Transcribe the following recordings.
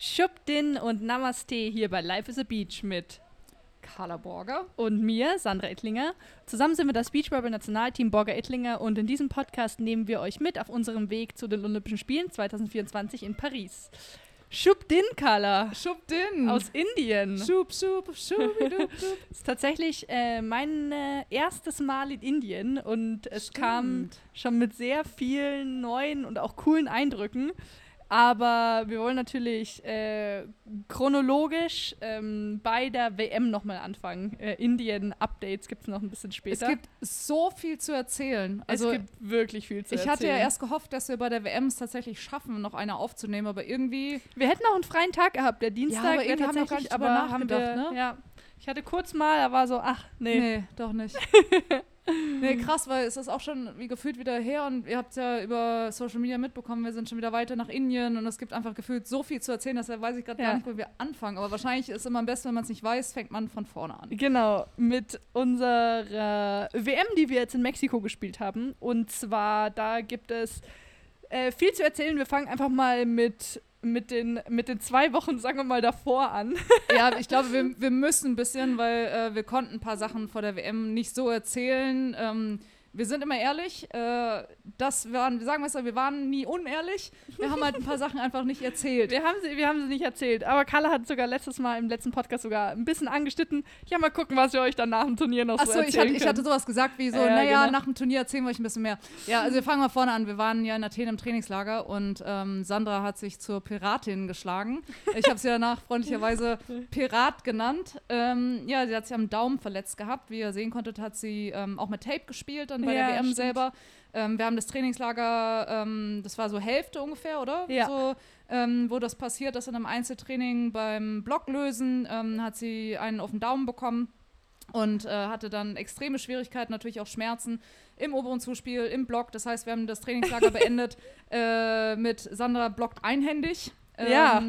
Schubdin und Namaste hier bei Life is a Beach mit Carla Borger und mir, Sandra Ettlinger. Zusammen sind wir das Beachvolleyball Nationalteam Borger Ettlinger und in diesem Podcast nehmen wir euch mit auf unserem Weg zu den Olympischen Spielen 2024 in Paris. Schubdin, Carla. Schubdin. Aus Indien. Schub, schubidub, Das ist tatsächlich äh, mein äh, erstes Mal in Indien und es Stimmt. kam schon mit sehr vielen neuen und auch coolen Eindrücken. Aber wir wollen natürlich äh, chronologisch ähm, bei der WM nochmal anfangen. Äh, Indien-Updates gibt es noch ein bisschen Es später. gibt so viel zu erzählen. Also es gibt wirklich viel zu ich hatte ja erzählen. erst gehofft, dass wir bei der WM es tatsächlich schaffen, noch eine aufzunehmen, aber irgendwie Wir hätten auch einen freien Tag gehabt. Der Dienstag aber wäre irgendwie haben wir gar nicht aber haben wir, nachgedacht, ne? ja. Ich hatte kurz mal, da war so, ach, nee. Nee, doch nicht. nee, krass, weil es ist auch schon wie gefühlt wieder her und ihr habt ja über Social Media mitbekommen, wir sind schon wieder weiter nach Indien und es gibt einfach gefühlt so viel zu erzählen, deshalb weiß ich gerade Ja. gar nicht, wo wir anfangen. Aber wahrscheinlich ist immer am besten, wenn man es nicht weiß, fängt man von vorne an. Genau, mit unserer WM, die wir jetzt in Mexiko gespielt haben. Und zwar, da gibt es äh, viel zu erzählen. Wir fangen einfach mal mit, mit, den, mit den zwei Wochen, sagen wir mal, davor an. Ja, ich glaube, wir, wir müssen ein bisschen, weil äh, wir konnten ein paar Sachen vor der WM nicht so erzählen. Ähm, wir sind immer ehrlich, äh, das waren, wir sagen wir es, wir waren nie unehrlich. Wir haben halt ein paar Sachen einfach nicht erzählt. Wir haben, sie, wir haben sie nicht erzählt. Aber Carla hat sogar letztes Mal im letzten Podcast sogar ein bisschen angeschnitten. Ja, mal gucken, was wir euch dann nach dem Turnier noch so Achso, erzählen ich hatte, ich können. hatte sowas gesagt wie so, Ja, naja, genau. nach dem Turnier erzählen wir euch ein bisschen mehr. Ja, also wir fangen mal vorne an. Wir waren ja in Athen im Trainingslager und ähm, Sandra hat sich zur Piratin geschlagen. Ich habe sie danach freundlicherweise Pirat genannt. Ähm, ja, sie hat sich am Daumen verletzt gehabt. Wie ihr sehen konntet, hat sie ähm, auch mit Tape gespielt dann bei Ja, der WM stimmt. selber. Ähm, wir haben das Trainingslager, ähm, das war so Hälfte ungefähr, oder? Ja. So, ähm, wo das passiert ist in einem Einzeltraining beim Blocklösen, ähm, hat sie einen auf den Daumen bekommen und äh, hatte dann extreme Schwierigkeiten, natürlich auch Schmerzen im oberen Zuspiel, im Block. Das heißt, wir haben das Trainingslager beendet äh, mit Sandra blockt einhändig. Ja.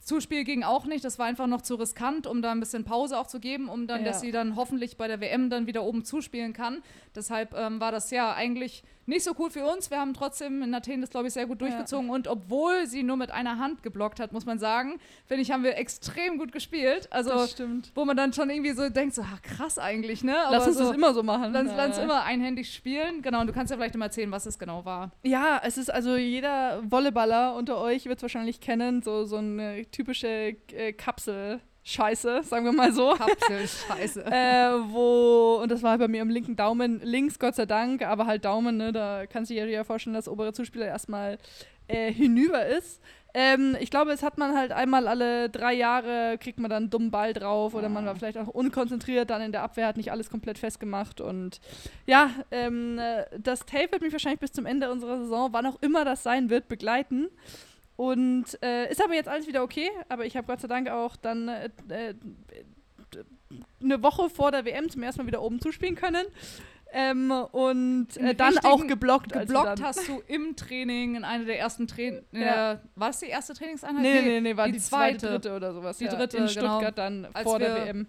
Zuspiel ging auch nicht, das war einfach noch zu riskant, um da ein bisschen Pause auch zu geben, um dann, Ja. dass sie dann hoffentlich bei der WM dann wieder oben zuspielen kann. Deshalb ähm, war das ja eigentlich nicht so cool für uns. Wir haben trotzdem in Athen das, glaube ich, sehr gut Ja. durchgezogen und obwohl sie nur mit einer Hand geblockt hat, muss man sagen, finde ich, haben wir extrem gut gespielt. Also das stimmt. wo man dann schon irgendwie so denkt, so, ah, krass eigentlich, ne? Lass uns so, das immer so machen. Lass, lass uns Ja. immer einhändig spielen. Genau, und du kannst ja vielleicht immer erzählen, was es genau war. Ja, es ist also jeder Volleyballer unter euch wird es wahrscheinlich kennen, so, so eine typische äh, Kapsel-Scheiße, sagen wir mal so. Kapsel, scheiße. äh, wo, und das war bei mir am linken Daumen, links Gott sei Dank, aber halt Daumen, ne, da kann sich ja vorstellen, dass obere Zuspieler erstmal äh, hinüber ist. Ähm, ich glaube, es hat man halt einmal alle drei Jahre, kriegt man dann einen dummen Ball drauf oder man war vielleicht auch unkonzentriert dann in der Abwehr, hat nicht alles komplett festgemacht und ja, ähm, äh, das Tape wird mich wahrscheinlich bis zum Ende unserer Saison, wann auch immer das sein wird, begleiten. Und äh, ist aber jetzt alles wieder okay, aber ich habe Gott sei Dank auch dann äh, äh, eine Woche vor der WM zum ersten Mal wieder oben zuspielen können. Ähm, und äh, dann auch geblockt. Geblockt hast du im Training, in einer der ersten Trainings. Ja. Äh, war es die erste Trainingseinheit? Nee, nee, nee, war die die, zweite, zweite. dritte oder sowas. Die ja, dritte, in genau. Stuttgart dann Als vor der WM.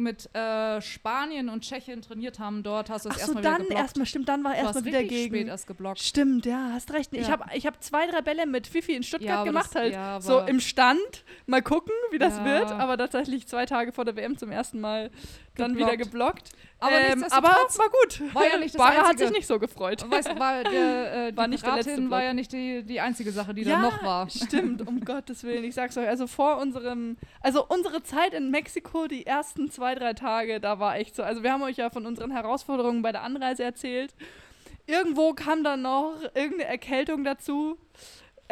Mit äh, Spanien und Tschechien trainiert haben dort, hast du es Ach so, erstmal wieder dann geblockt. erstmal, stimmt, dann war erstmal wieder gegen. spät erst geblockt. Stimmt, ja, hast recht. Ich Ja. habe ich hab zwei, drei Bälle mit Fifi in Stuttgart Ja, gemacht, das- halt ja, so im Stand. Mal gucken, wie das Ja. wird. Aber tatsächlich zwei Tage vor der WM zum ersten Mal dann wieder geblockt. Aber ähm, aber war gut. war ja nicht das Bara hat sich nicht so gefreut. Weißt, war der, äh, die War nicht der letzte Block. war ja nicht die, die einzige Sache, die ja, da noch war. Stimmt, um Gottes Willen. Ich sag's euch, also vor unserem, also unsere Zeit in Mexiko, die ersten zwei, drei Tage, da war echt so. Also wir haben euch ja von unseren Herausforderungen bei der Anreise erzählt. Irgendwo kam dann noch irgendeine Erkältung dazu.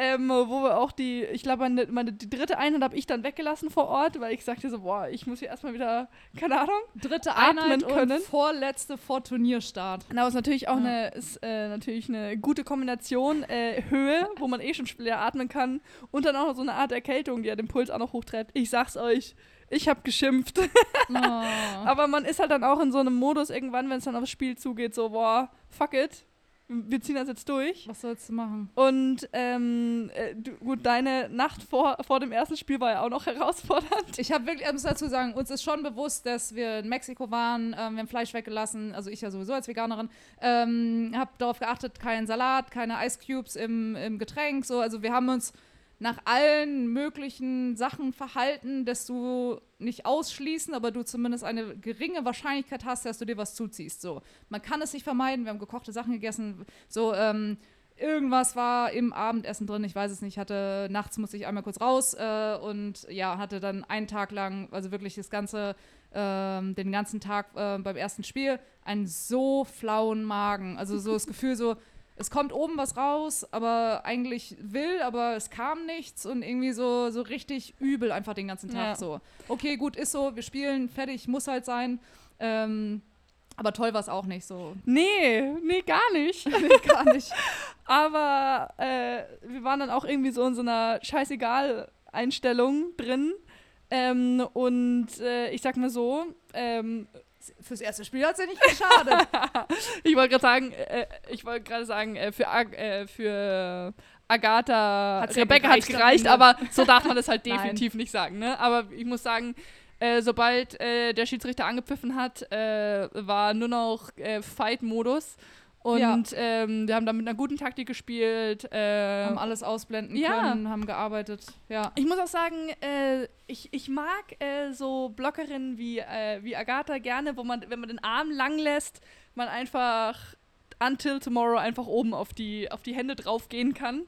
Ähm, wo wir auch die, ich glaube, meine, meine, die dritte Einheit habe ich dann weggelassen vor Ort, weil ich sagte so, boah, ich muss hier erstmal wieder, keine Ahnung. Dritte Einheit können. und vorletzte vor Turnierstart. Genau, ist natürlich auch Ja. eine, ist, äh, natürlich eine gute Kombination. Äh, Höhe, wo man eh schon schwer atmen kann. Und dann auch noch so eine Art Erkältung, die ja den Puls auch noch hochtreibt. Ich sag's euch, ich habe geschimpft. Oh. Aber man ist halt dann auch in so einem Modus irgendwann, wenn es dann aufs Spiel zugeht, so, boah, fuck it. Wir ziehen das jetzt durch. Was sollst du machen? Und ähm, äh, du, gut, deine Nacht vor, vor dem ersten Spiel war ja auch noch herausfordernd. Ich habe wirklich, ich muss dazu sagen, uns ist schon bewusst, dass wir in Mexiko waren, ähm, wir haben Fleisch weggelassen, also ich ja sowieso als Veganerin, ähm, habe darauf geachtet, kein Salat, keine Ice Cubes im, im Getränk, so, also wir haben uns nach allen möglichen Sachen verhalten, dass du nicht ausschließen, aber du zumindest eine geringe Wahrscheinlichkeit hast, dass du dir was zuziehst. So, man kann es nicht vermeiden. Wir haben gekochte Sachen gegessen. So, ähm, irgendwas war im Abendessen drin, ich weiß es nicht, hatte nachts musste ich einmal kurz raus äh, und ja, hatte dann einen Tag lang, also wirklich das ganze, ähm, den ganzen Tag äh, beim ersten Spiel einen so flauen Magen. Also so das Gefühl so, es kommt oben was raus, aber eigentlich will, aber es kam nichts und irgendwie so, so richtig übel einfach den ganzen Tag Ja. so. Okay, gut, ist so, wir spielen, fertig, muss halt sein. Ähm, aber toll war es auch nicht so. Nee, nee, gar nicht. Gar nicht. Aber äh, wir waren dann auch irgendwie so in so einer Scheißegal-Einstellung drin. Ähm, und äh, ich sag mal so, ähm, Fürs erste Spiel hat es ja nicht geschadet. ich wollte gerade sagen, äh, ich wollte gerade sagen, äh, für, äh, für Agatha, Hat's ja Rebecca hat es gereicht aber so darf man das halt definitiv nicht sagen. Ne? Aber ich muss sagen, äh, sobald äh, der Schiedsrichter angepfiffen hat, äh, war nur noch Fight-Modus. Und Ja. ähm, wir haben dann mit einer guten Taktik gespielt. Äh, haben alles ausblenden Ja. können, haben gearbeitet. Ja. ich muss auch sagen, äh, ich, ich mag äh, so Blockerinnen wie, äh, wie Agatha gerne, wo man, wenn man den Arm lang lässt, man einfach until tomorrow einfach oben auf die, auf die Hände drauf gehen kann.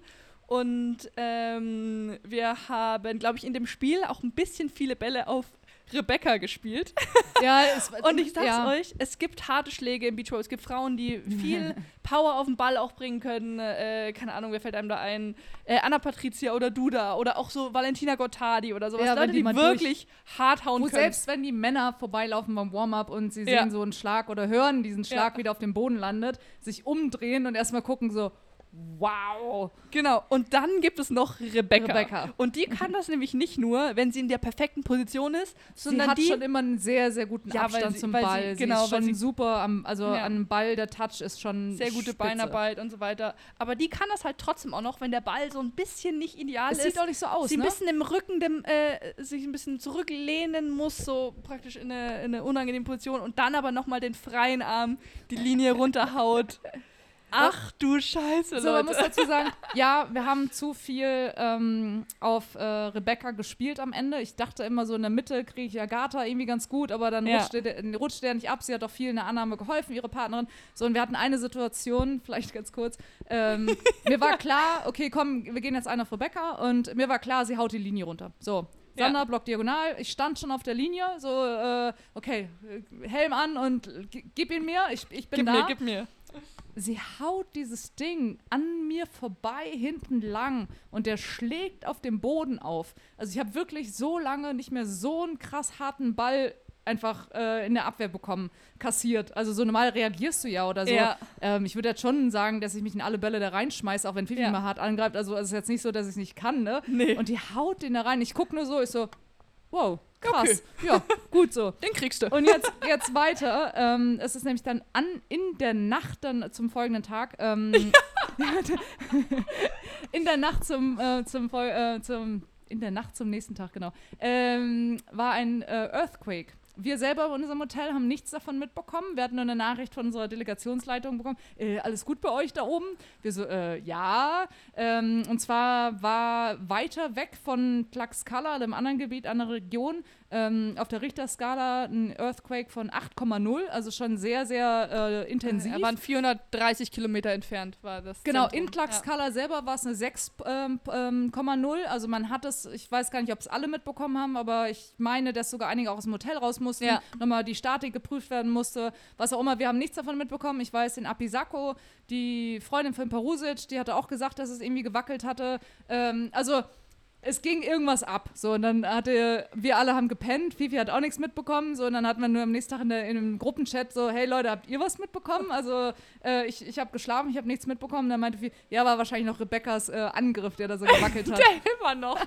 Und ähm, wir haben, glaube ich, in dem Spiel auch ein bisschen viele Bälle auf Rebecca gespielt. ja es, Und ich sag's ja. euch, es gibt harte Schläge im Beachvolleyball. Es gibt Frauen, die viel Power auf den Ball auch bringen können. Äh, keine Ahnung, wer fällt einem da ein? Äh, Anna Patricia oder Duda oder auch so Valentina Gottardi oder sowas. Ja, Leute, die die wirklich hart hauen Wo können. selbst wenn die Männer vorbeilaufen beim Warm-up und sie Ja. sehen so einen Schlag oder hören diesen Schlag Ja. wieder auf dem Boden landet, sich umdrehen und erstmal gucken so, wow. Genau. Und dann gibt es noch Rebecca. Rebecca. Und die kann das nämlich nicht nur, wenn sie in der perfekten Position ist, Sie sondern hat die schon immer einen sehr, sehr guten Ja, Abstand sie- zum sie- Ball. Sie, genau, ist weil schon sie- super, am, also Ja. an Ball, der Touch ist schon sehr gute spitze. Beinarbeit und so weiter. Aber die kann das halt trotzdem auch noch, wenn der Ball so ein bisschen nicht ideal Es ist. sieht auch nicht so aus, sie ein ne? bisschen im Rücken dem, äh, sich ein bisschen zurücklehnen muss, so praktisch in eine, in eine unangenehme Position und dann aber nochmal den freien Arm die Linie runterhaut. Ach du Scheiße, So, man muss dazu sagen, ja, wir haben zu viel ähm, auf äh, Rebecca gespielt am Ende. Ich dachte immer so in der Mitte kriege ich Agatha irgendwie ganz gut, aber dann Ja. rutschte, der, rutschte der nicht ab. Sie hat auch viel in der Annahme geholfen, ihre Partnerin. So, und wir hatten eine Situation, vielleicht ganz kurz. Ähm, mir war klar, okay, komm, wir gehen jetzt einer auf Rebecca und mir war klar, sie haut die Linie runter. So. Ja. Sander, Block diagonal. Ich stand schon auf der Linie, so, äh, okay, äh, Helm an und gib ihn mir. Ich, ich bin Gib da mir, gib mir. Sie haut dieses Ding an mir vorbei, hinten lang und der schlägt auf dem Boden auf. Also ich habe wirklich so lange nicht mehr so einen krass harten Ball einfach äh, in der Abwehr bekommen, kassiert. Also so normal reagierst du ja oder so. Ja. Ähm, ich würde jetzt schon sagen, dass ich mich in alle Bälle da reinschmeiße, auch wenn Fifi Ja. mal hart angreift. Also es ist jetzt nicht so, dass ich es nicht kann, ne? Nee. Und die haut den da rein. Ich gucke nur so, ich so, wow, krass. Okay. Ja, gut so. Den kriegst du. Und jetzt, jetzt weiter. Ähm, es ist nämlich dann an, in der Nacht dann zum folgenden Tag. Ähm, in der Nacht zum, äh, zum, äh, zum in der Nacht zum nächsten Tag, genau, ähm, war ein äh, Earthquake. Wir selber in unserem Hotel haben nichts davon mitbekommen. Wir hatten nur eine Nachricht von unserer Delegationsleitung bekommen. Äh, alles gut bei euch da oben? Wir so, äh, ja. Ähm, und zwar war weiter weg von Tlaxcala, dem anderen Gebiet, andere Region, ähm, auf der Richterskala ein Earthquake von 8,0, also schon sehr, sehr äh, intensiv. Er waren 430 Kilometer entfernt, war das. Genau, Zentrum. in Tlaxcala selber war es eine 6,0. Ähm, ähm, 0. also man hat es, ich weiß gar nicht, ob es alle mitbekommen haben, aber ich meine, dass sogar einige auch aus dem Hotel raus mussten, Ja. nochmal die Statik geprüft werden musste, was auch immer. Wir haben nichts davon mitbekommen. Ich weiß, in Apisako, die Freundin von Perusic, die hatte auch gesagt, dass es irgendwie gewackelt hatte. Ähm, also es ging irgendwas ab. So, und dann hatte, wir alle haben gepennt, Fifi hat auch nichts mitbekommen. So, und dann hatten wir nur am nächsten Tag in, der, in einem Gruppenchat so, hey Leute, habt ihr was mitbekommen? Also, äh, ich, ich habe geschlafen, ich habe nichts mitbekommen. Dann meinte Fifi, ja, war wahrscheinlich noch Rebekkas äh, Angriff, der da so gewackelt hat. Der immer noch.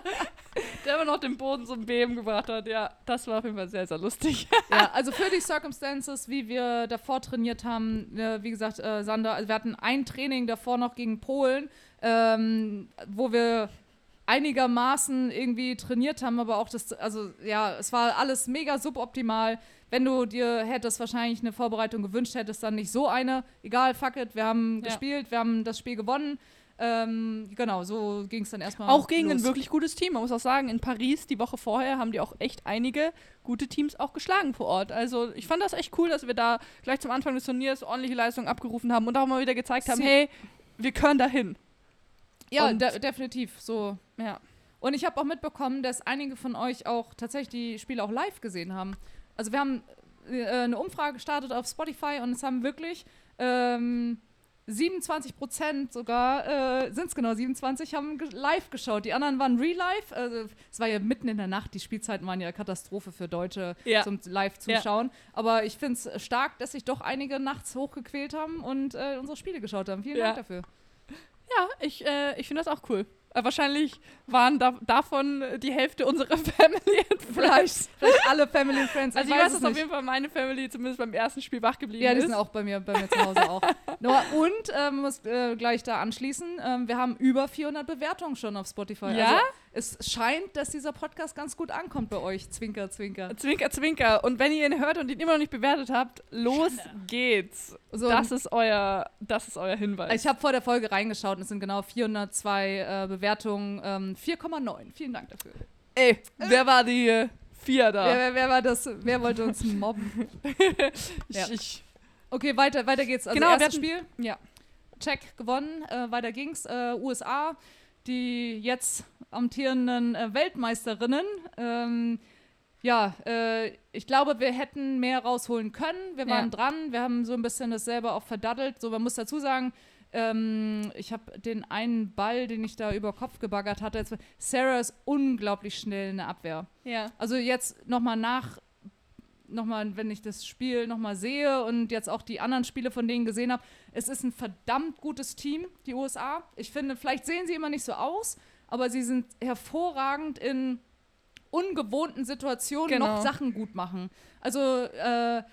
der immer noch den Boden zum Beben gebracht hat. Ja, das war auf jeden Fall sehr, sehr lustig. ja, also für die Circumstances, wie wir davor trainiert haben, äh, wie gesagt, äh, Sander, also wir hatten ein Training davor noch gegen Polen, ähm, wo wir einigermaßen irgendwie trainiert haben, aber auch das, also ja, es war alles mega suboptimal. Wenn du dir hättest wahrscheinlich eine Vorbereitung gewünscht hättest, dann nicht so eine. Egal, fuck it, wir haben Ja. gespielt, wir haben das Spiel gewonnen. Ähm, genau, so ging es dann erstmal. Auch gegen los. ein wirklich gutes Team. Man muss auch sagen, in Paris die Woche vorher haben die auch echt einige gute Teams auch geschlagen vor Ort. Also ich fand das echt cool, dass wir da gleich zum Anfang des Turniers ordentliche Leistungen abgerufen haben und auch mal wieder gezeigt haben, Sie- hey, wir können dahin. Ja, de definitiv. So. Ja. Und ich habe auch mitbekommen, dass einige von euch auch tatsächlich die Spiele auch live gesehen haben. Also wir haben äh, eine Umfrage gestartet auf Spotify und es haben wirklich ähm, 27 Prozent sogar, äh, sind es genau 27, haben ge live geschaut. Die anderen waren real live. Also, es war ja mitten in der Nacht, die Spielzeiten waren ja Katastrophe für Deutsche Ja. zum Live-Zuschauen. Aber ich finde es stark, dass sich doch einige nachts hochgequält haben und äh, unsere Spiele geschaut haben. Vielen Ja. Dank dafür. Ja, ich, äh, ich finde das auch cool. Äh, wahrscheinlich waren da, davon die Hälfte unserer Family and Friends. Vielleicht, alle Family and Friends. Also ich weiß, es dass auf jeden Fall meine Family zumindest beim ersten Spiel wach geblieben Ja, die ist. sind auch bei mir, bei mir zu Hause auch. Noah, und ähm, muss äh, gleich da anschließen, ähm, wir haben über 400 Bewertungen schon auf Spotify. Ja? Also es scheint, dass dieser Podcast ganz gut ankommt bei euch. Zwinker, zwinker. Zwinker, zwinker. Und wenn ihr ihn hört und ihn immer noch nicht bewertet habt, los geht's. So, Das ist euer, das ist euer Hinweis. ich habe vor der Folge reingeschaut und es sind genau 402 äh, Bewertungen. Ähm, 4,9. Vielen Dank dafür. Ey, wer war die äh, vier da? Wer, wer, wer war das? Wer wollte uns mobben? ich, ja. ich, Okay, weiter, weiter geht's. Also Genau, erstes Spiel. ja. Check gewonnen, äh, weiter ging's. Äh, USA, die jetzt amtierenden äh, Weltmeisterinnen. Ähm, ja, äh, ich glaube, wir hätten mehr rausholen können. Wir waren Ja. dran, wir haben so ein bisschen das selber auch verdaddelt. So, man muss dazu sagen, ähm, ich habe den einen Ball, den ich da über Kopf gebaggert hatte. Jetzt, Sarah ist unglaublich schnell in der Abwehr. ja. Also jetzt nochmal nach, nochmal, wenn ich das Spiel nochmal sehe und jetzt auch die anderen Spiele von denen gesehen habe, es ist ein verdammt gutes Team, die USA. Ich finde, vielleicht sehen sie immer nicht so aus, aber sie sind hervorragend in ungewohnten Situationen Genau. noch Sachen gut machen. Also äh,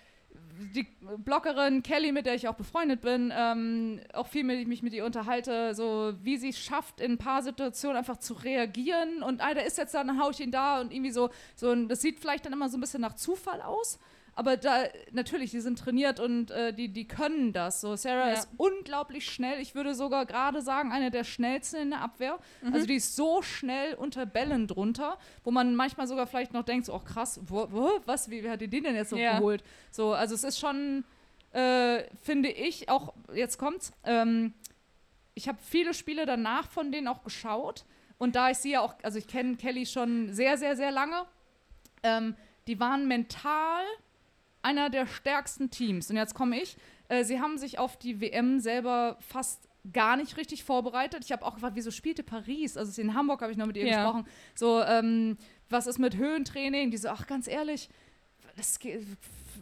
die Bloggerin Kelly, mit der ich auch befreundet bin, ähm, auch viel mit ich mich mit ihr unterhalte, so wie sie es schafft, in ein paar Situationen einfach zu reagieren und ah, der ist jetzt da, dann hau ich ihn da und irgendwie so, so ein, das sieht vielleicht dann immer so ein bisschen nach Zufall aus. Aber da, natürlich, die sind trainiert und äh, die, die können das. So, Sarah Ja. ist unglaublich schnell. Ich würde sogar gerade sagen, eine der schnellsten in der Abwehr. Mhm. Also die ist so schnell unter Bällen drunter, wo man manchmal sogar vielleicht noch denkt, so, oh krass, wo, wo, was, wie, wie hat die den denn jetzt noch Ja. geholt? So, also es ist schon, äh, finde ich, auch, jetzt kommt's, ähm, ich habe viele Spiele danach von denen auch geschaut und da ich sie ja auch, also ich kenne Kelly schon sehr, sehr, sehr lange, ähm, die waren mental einer der stärksten Teams. Und jetzt komme ich. Äh, sie haben sich auf die WM selber fast gar nicht richtig vorbereitet. Ich habe auch gefragt, wieso spielte Paris? Also in Hamburg habe ich noch mit ihr Ja. gesprochen. So, ähm, was ist mit Höhentraining? Die so, ach, ganz ehrlich, das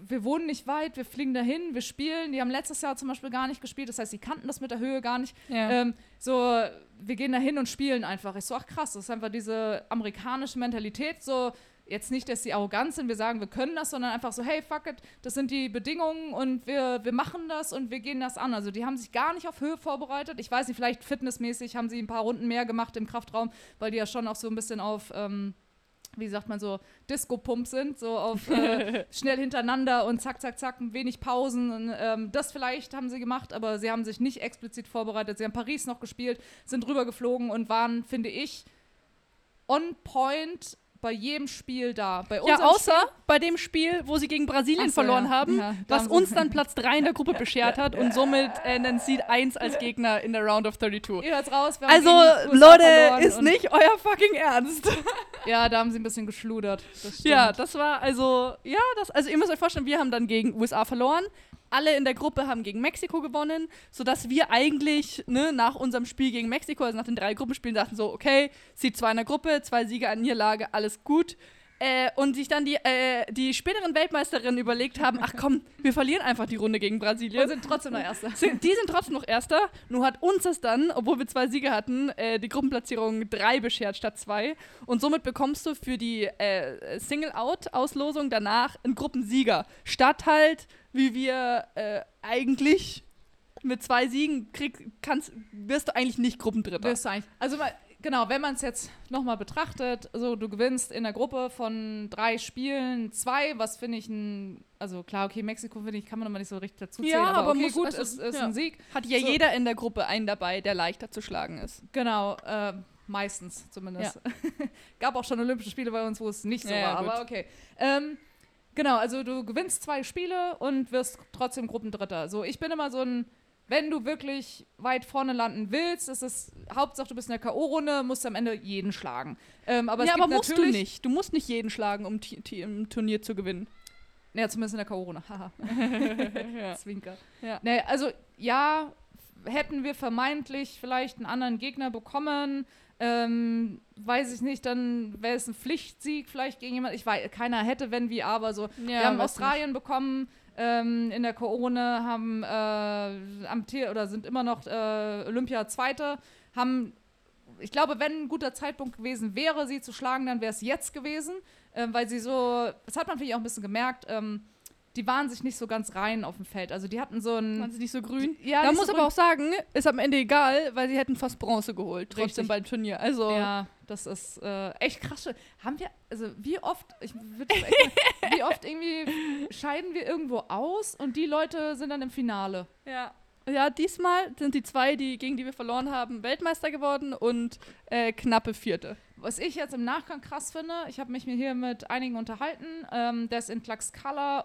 wir wohnen nicht weit, wir fliegen dahin, wir spielen. Die haben letztes Jahr zum Beispiel gar nicht gespielt, das heißt, sie kannten das mit der Höhe gar nicht. ja. Ähm, so, wir gehen da hin und spielen einfach. Ich so, ach krass, das ist einfach diese amerikanische Mentalität. So, jetzt nicht, dass sie arrogant sind, wir sagen, wir können das, sondern einfach so, hey, fuck it, das sind die Bedingungen und wir, wir machen das und wir gehen das an. Also die haben sich gar nicht auf Höhe vorbereitet. Ich weiß nicht, vielleicht fitnessmäßig haben sie ein paar Runden mehr gemacht im Kraftraum, weil die ja schon auch so ein bisschen auf, ähm, wie sagt man so, Disco-Pump sind, so auf äh, schnell hintereinander und zack, zack, zack, wenig Pausen. Und, ähm, das vielleicht haben sie gemacht, aber sie haben sich nicht explizit vorbereitet. Sie haben Paris noch gespielt, sind rübergeflogen und waren, finde ich, on point bei jedem Spiel da. Bei ja, außer bei dem Spiel, wo sie gegen Brasilien so, verloren ja. haben, Ja, was uns dann Platz 3 in der Gruppe beschert hat und somit äh, einen Seed 1 als Gegner in der Round of 32. Ihr hört's raus. Also, Leute, ist nicht euer fucking Ernst. Ja, da haben sie ein bisschen geschludert. Das. Ja, das war also, ja, das, also ihr müsst euch vorstellen, wir haben dann gegen USA verloren. Alle in der Gruppe haben gegen Mexiko gewonnen, sodass wir eigentlich ne, nach unserem Spiel gegen Mexiko, also nach den drei Gruppenspielen, dachten so, okay, Seed 2 in der Gruppe, zwei Siege an Niederlage, alles gut. Äh, und sich dann die, äh, die späteren Weltmeisterinnen überlegt haben, ach komm, wir verlieren einfach die Runde gegen Brasilien. Wir sind trotzdem noch Erster. Sind, die sind trotzdem noch Erster. Nur hat uns das dann, obwohl wir zwei Siege hatten, äh, die Gruppenplatzierung drei beschert statt zwei. Und somit bekommst du für die äh, Single-Out-Auslosung danach einen Gruppensieger. Statt halt, wie wir äh, eigentlich mit zwei Siegen krieg, kannst, wirst du eigentlich nicht Gruppendritter. Wirst du eigentlich. Also mal, genau, wenn man es jetzt nochmal betrachtet, so du gewinnst in der Gruppe von drei Spielen zwei, was finde ich ein, also klar, okay, Mexiko finde ich, kann man nochmal nicht so richtig dazu zählen, Ja, aber, aber okay, muss- gut, also, ist, ist ja. ein Sieg. Hat ja So. jeder in der Gruppe einen dabei, der leichter zu schlagen ist. Genau, äh, meistens zumindest. Gab auch schon Olympische Spiele bei uns, wo es nicht so Ja, ja, war, aber okay. Ähm, genau, also du gewinnst zwei Spiele und wirst trotzdem Gruppendritter. So, ich bin immer so ein, wenn du wirklich weit vorne landen willst, ist es Hauptsache, du bist in der K.O.-Runde, musst am Ende jeden schlagen. Ähm, aber ja, es gibt aber musst du nicht. Du musst nicht jeden schlagen, um im Turnier zu gewinnen. Ja, zumindest in der K.O.-Runde. Haha. Zwinker. Ja. Nee, also ja, hätten wir vermeintlich vielleicht einen anderen Gegner bekommen, ähm, weiß ich nicht, dann wäre es ein Pflichtsieg vielleicht gegen jemand. Ich weiß, keiner hätte, wenn wie, aber so. wir haben Australien bekommen ähm, in der Corona, haben äh, amtiert oder sind immer noch äh, Olympia Zweite, haben ich glaube, wenn ein guter Zeitpunkt gewesen wäre, sie zu schlagen, dann wäre es jetzt gewesen, ähm, weil sie so, das hat man vielleicht auch ein bisschen gemerkt, ähm, die waren sich nicht so ganz rein auf dem Feld. Also die hatten so ein. Waren sie nicht so grün? Ja, da muss so aber grün. auch sagen, ist am Ende egal, weil sie hätten fast Bronze geholt, trotzdem Richtig. beim Turnier. Also, Ja, das ist äh, echt krass. Haben wir, also wie oft, ich würd das echt mal, wie oft irgendwie scheiden wir irgendwo aus und die Leute sind dann im Finale. ja. Ja, diesmal sind die zwei, die, gegen die wir verloren haben, Weltmeister geworden und äh, knappe Vierte. Was ich jetzt im Nachgang krass finde, ich habe mich hier mit einigen unterhalten, ähm, dass in Tlaxcala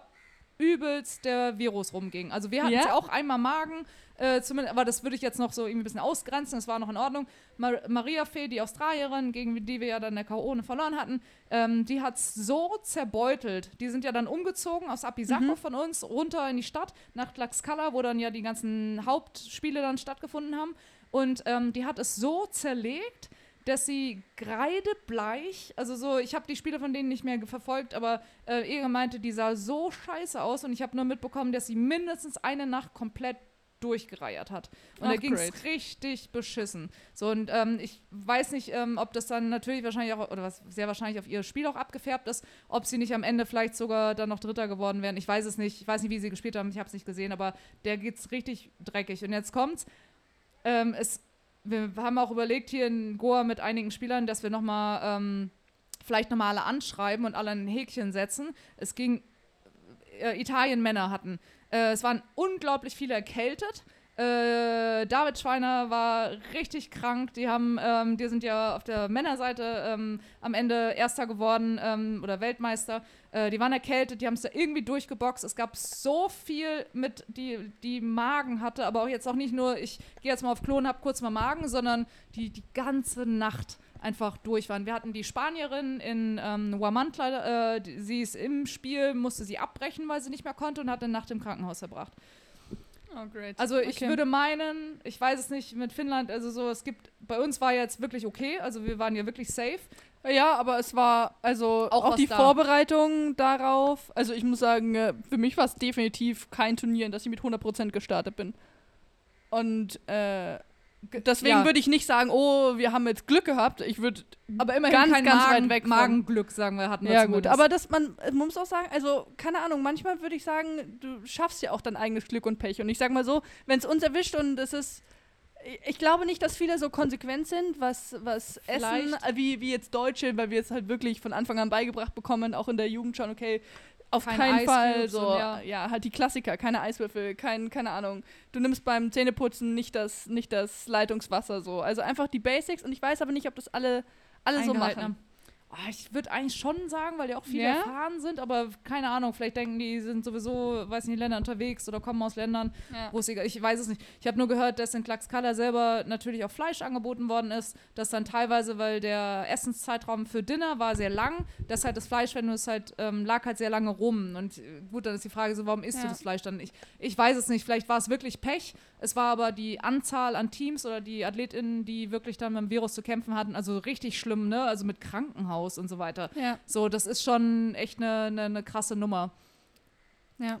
übelst der Virus rumging. Also wir hatten Ja? ja auch einmal Magen, äh, zumindest, aber das würde ich jetzt noch so irgendwie ein bisschen ausgrenzen, das war noch in Ordnung. Mar Maria Fee, die Australierin, gegen die wir ja dann der K.O. verloren hatten, ähm, die hat so zerbeutelt. Die sind ja dann umgezogen aus Apisaco Mhm. von uns runter in die Stadt, nach Tlaxcala, wo dann ja die ganzen Hauptspiele dann stattgefunden haben. Und ähm, die hat es so zerlegt, dass sie kreidebleich, also so, ich habe die Spiele von denen nicht mehr verfolgt, aber äh, Ege meinte, die sah so scheiße aus und ich habe nur mitbekommen, dass sie mindestens eine Nacht komplett durchgereiert hat. Und da Ach, ging es richtig beschissen. So, und ähm, ich weiß nicht, ähm, ob das dann natürlich wahrscheinlich auch, oder was sehr wahrscheinlich auf ihr Spiel auch abgefärbt ist, ob sie nicht am Ende vielleicht sogar dann noch Dritter geworden wären. Ich weiß es nicht. Ich weiß nicht, wie sie gespielt haben, ich habe es nicht gesehen, aber der geht's richtig dreckig. Und jetzt kommt's. Ähm, es, wir haben auch überlegt hier in Goa mit einigen Spielern, dass wir nochmal ähm, vielleicht nochmal alle anschreiben und alle ein Häkchen setzen. Es ging, äh, Italien-Männer hatten. Äh, es waren unglaublich viele erkältet. Äh, David Schweiner war richtig krank. Die haben, ähm, die sind ja auf der Männerseite ähm, am Ende Erster geworden ähm, oder Weltmeister. Äh, die waren erkältet, die haben es da irgendwie durchgeboxt. Es gab so viel mit, die, die Magen hatte, aber auch jetzt auch nicht nur, ich gehe jetzt mal auf Klo und hab kurz mal Magen, sondern die die ganze Nacht einfach durch waren. Wir hatten die Spanierin in ähm, Huamantla, äh, die, sie ist im Spiel, musste sie abbrechen, weil sie nicht mehr konnte und hat eine Nacht im Krankenhaus verbracht. Oh, great. Also ich Okay. würde meinen, ich weiß es nicht mit Finnland, also so, es gibt, bei uns war jetzt wirklich okay, also wir waren ja wirklich safe. Ja, aber es war also Auch auch, die da. Vorbereitung darauf. Also ich muss sagen, äh, für mich war es definitiv kein Turnier, in das ich mit 100% gestartet bin. Und äh, deswegen ja. würde ich nicht sagen, oh, wir haben jetzt Glück gehabt. Ich würde Aber immerhin ganz, kein ganz Magen, weit weg Magenglück, sagen wir, hatten wir Ja gut, zumindest. aber das man, man muss auch sagen, also keine Ahnung, manchmal würde ich sagen, du schaffst ja auch dein eigenes Glück und Pech. Und ich sag mal so, wenn es uns erwischt und es ist, ich glaube nicht, dass viele so konsequent sind, was, was Essen, Vielleicht. äh, wie, wie jetzt Deutsche, weil wir es halt wirklich von Anfang an beigebracht bekommen, auch in der Jugend schon, okay, auf Kein keinen Fall so, und ja. ja. halt die Klassiker, keine Eiswürfel, kein, keine Ahnung. Du nimmst beim Zähneputzen nicht das, nicht das Leitungswasser so. Also einfach die Basics und ich weiß aber nicht, ob das alle, alle so machen. haben. Ah, ich würde eigentlich schon sagen, weil die auch viele Ja? erfahren sind, aber keine Ahnung, vielleicht denken die, sind sowieso, weiß nicht, in Ländern unterwegs oder kommen aus Ländern, Ja. wo es egal, ich weiß es nicht. Ich habe nur gehört, dass in Tlaxcala selber natürlich auch Fleisch angeboten worden ist, dass dann teilweise, weil der Essenszeitraum für Dinner war sehr lang, dass halt das Fleisch, wenn du es halt, ähm, lag halt sehr lange rum. Und äh, gut, dann ist die Frage so, warum isst du Ja. das Fleisch dann nicht? Ich weiß es nicht, vielleicht war es wirklich Pech. Es war aber die Anzahl an Teams oder die AthletInnen, die wirklich dann mit dem Virus zu kämpfen hatten, also richtig schlimm, ne? Also mit Krankenhaus und so weiter. Ja. So, das ist schon echt eine, eine, eine krasse Nummer. Ja.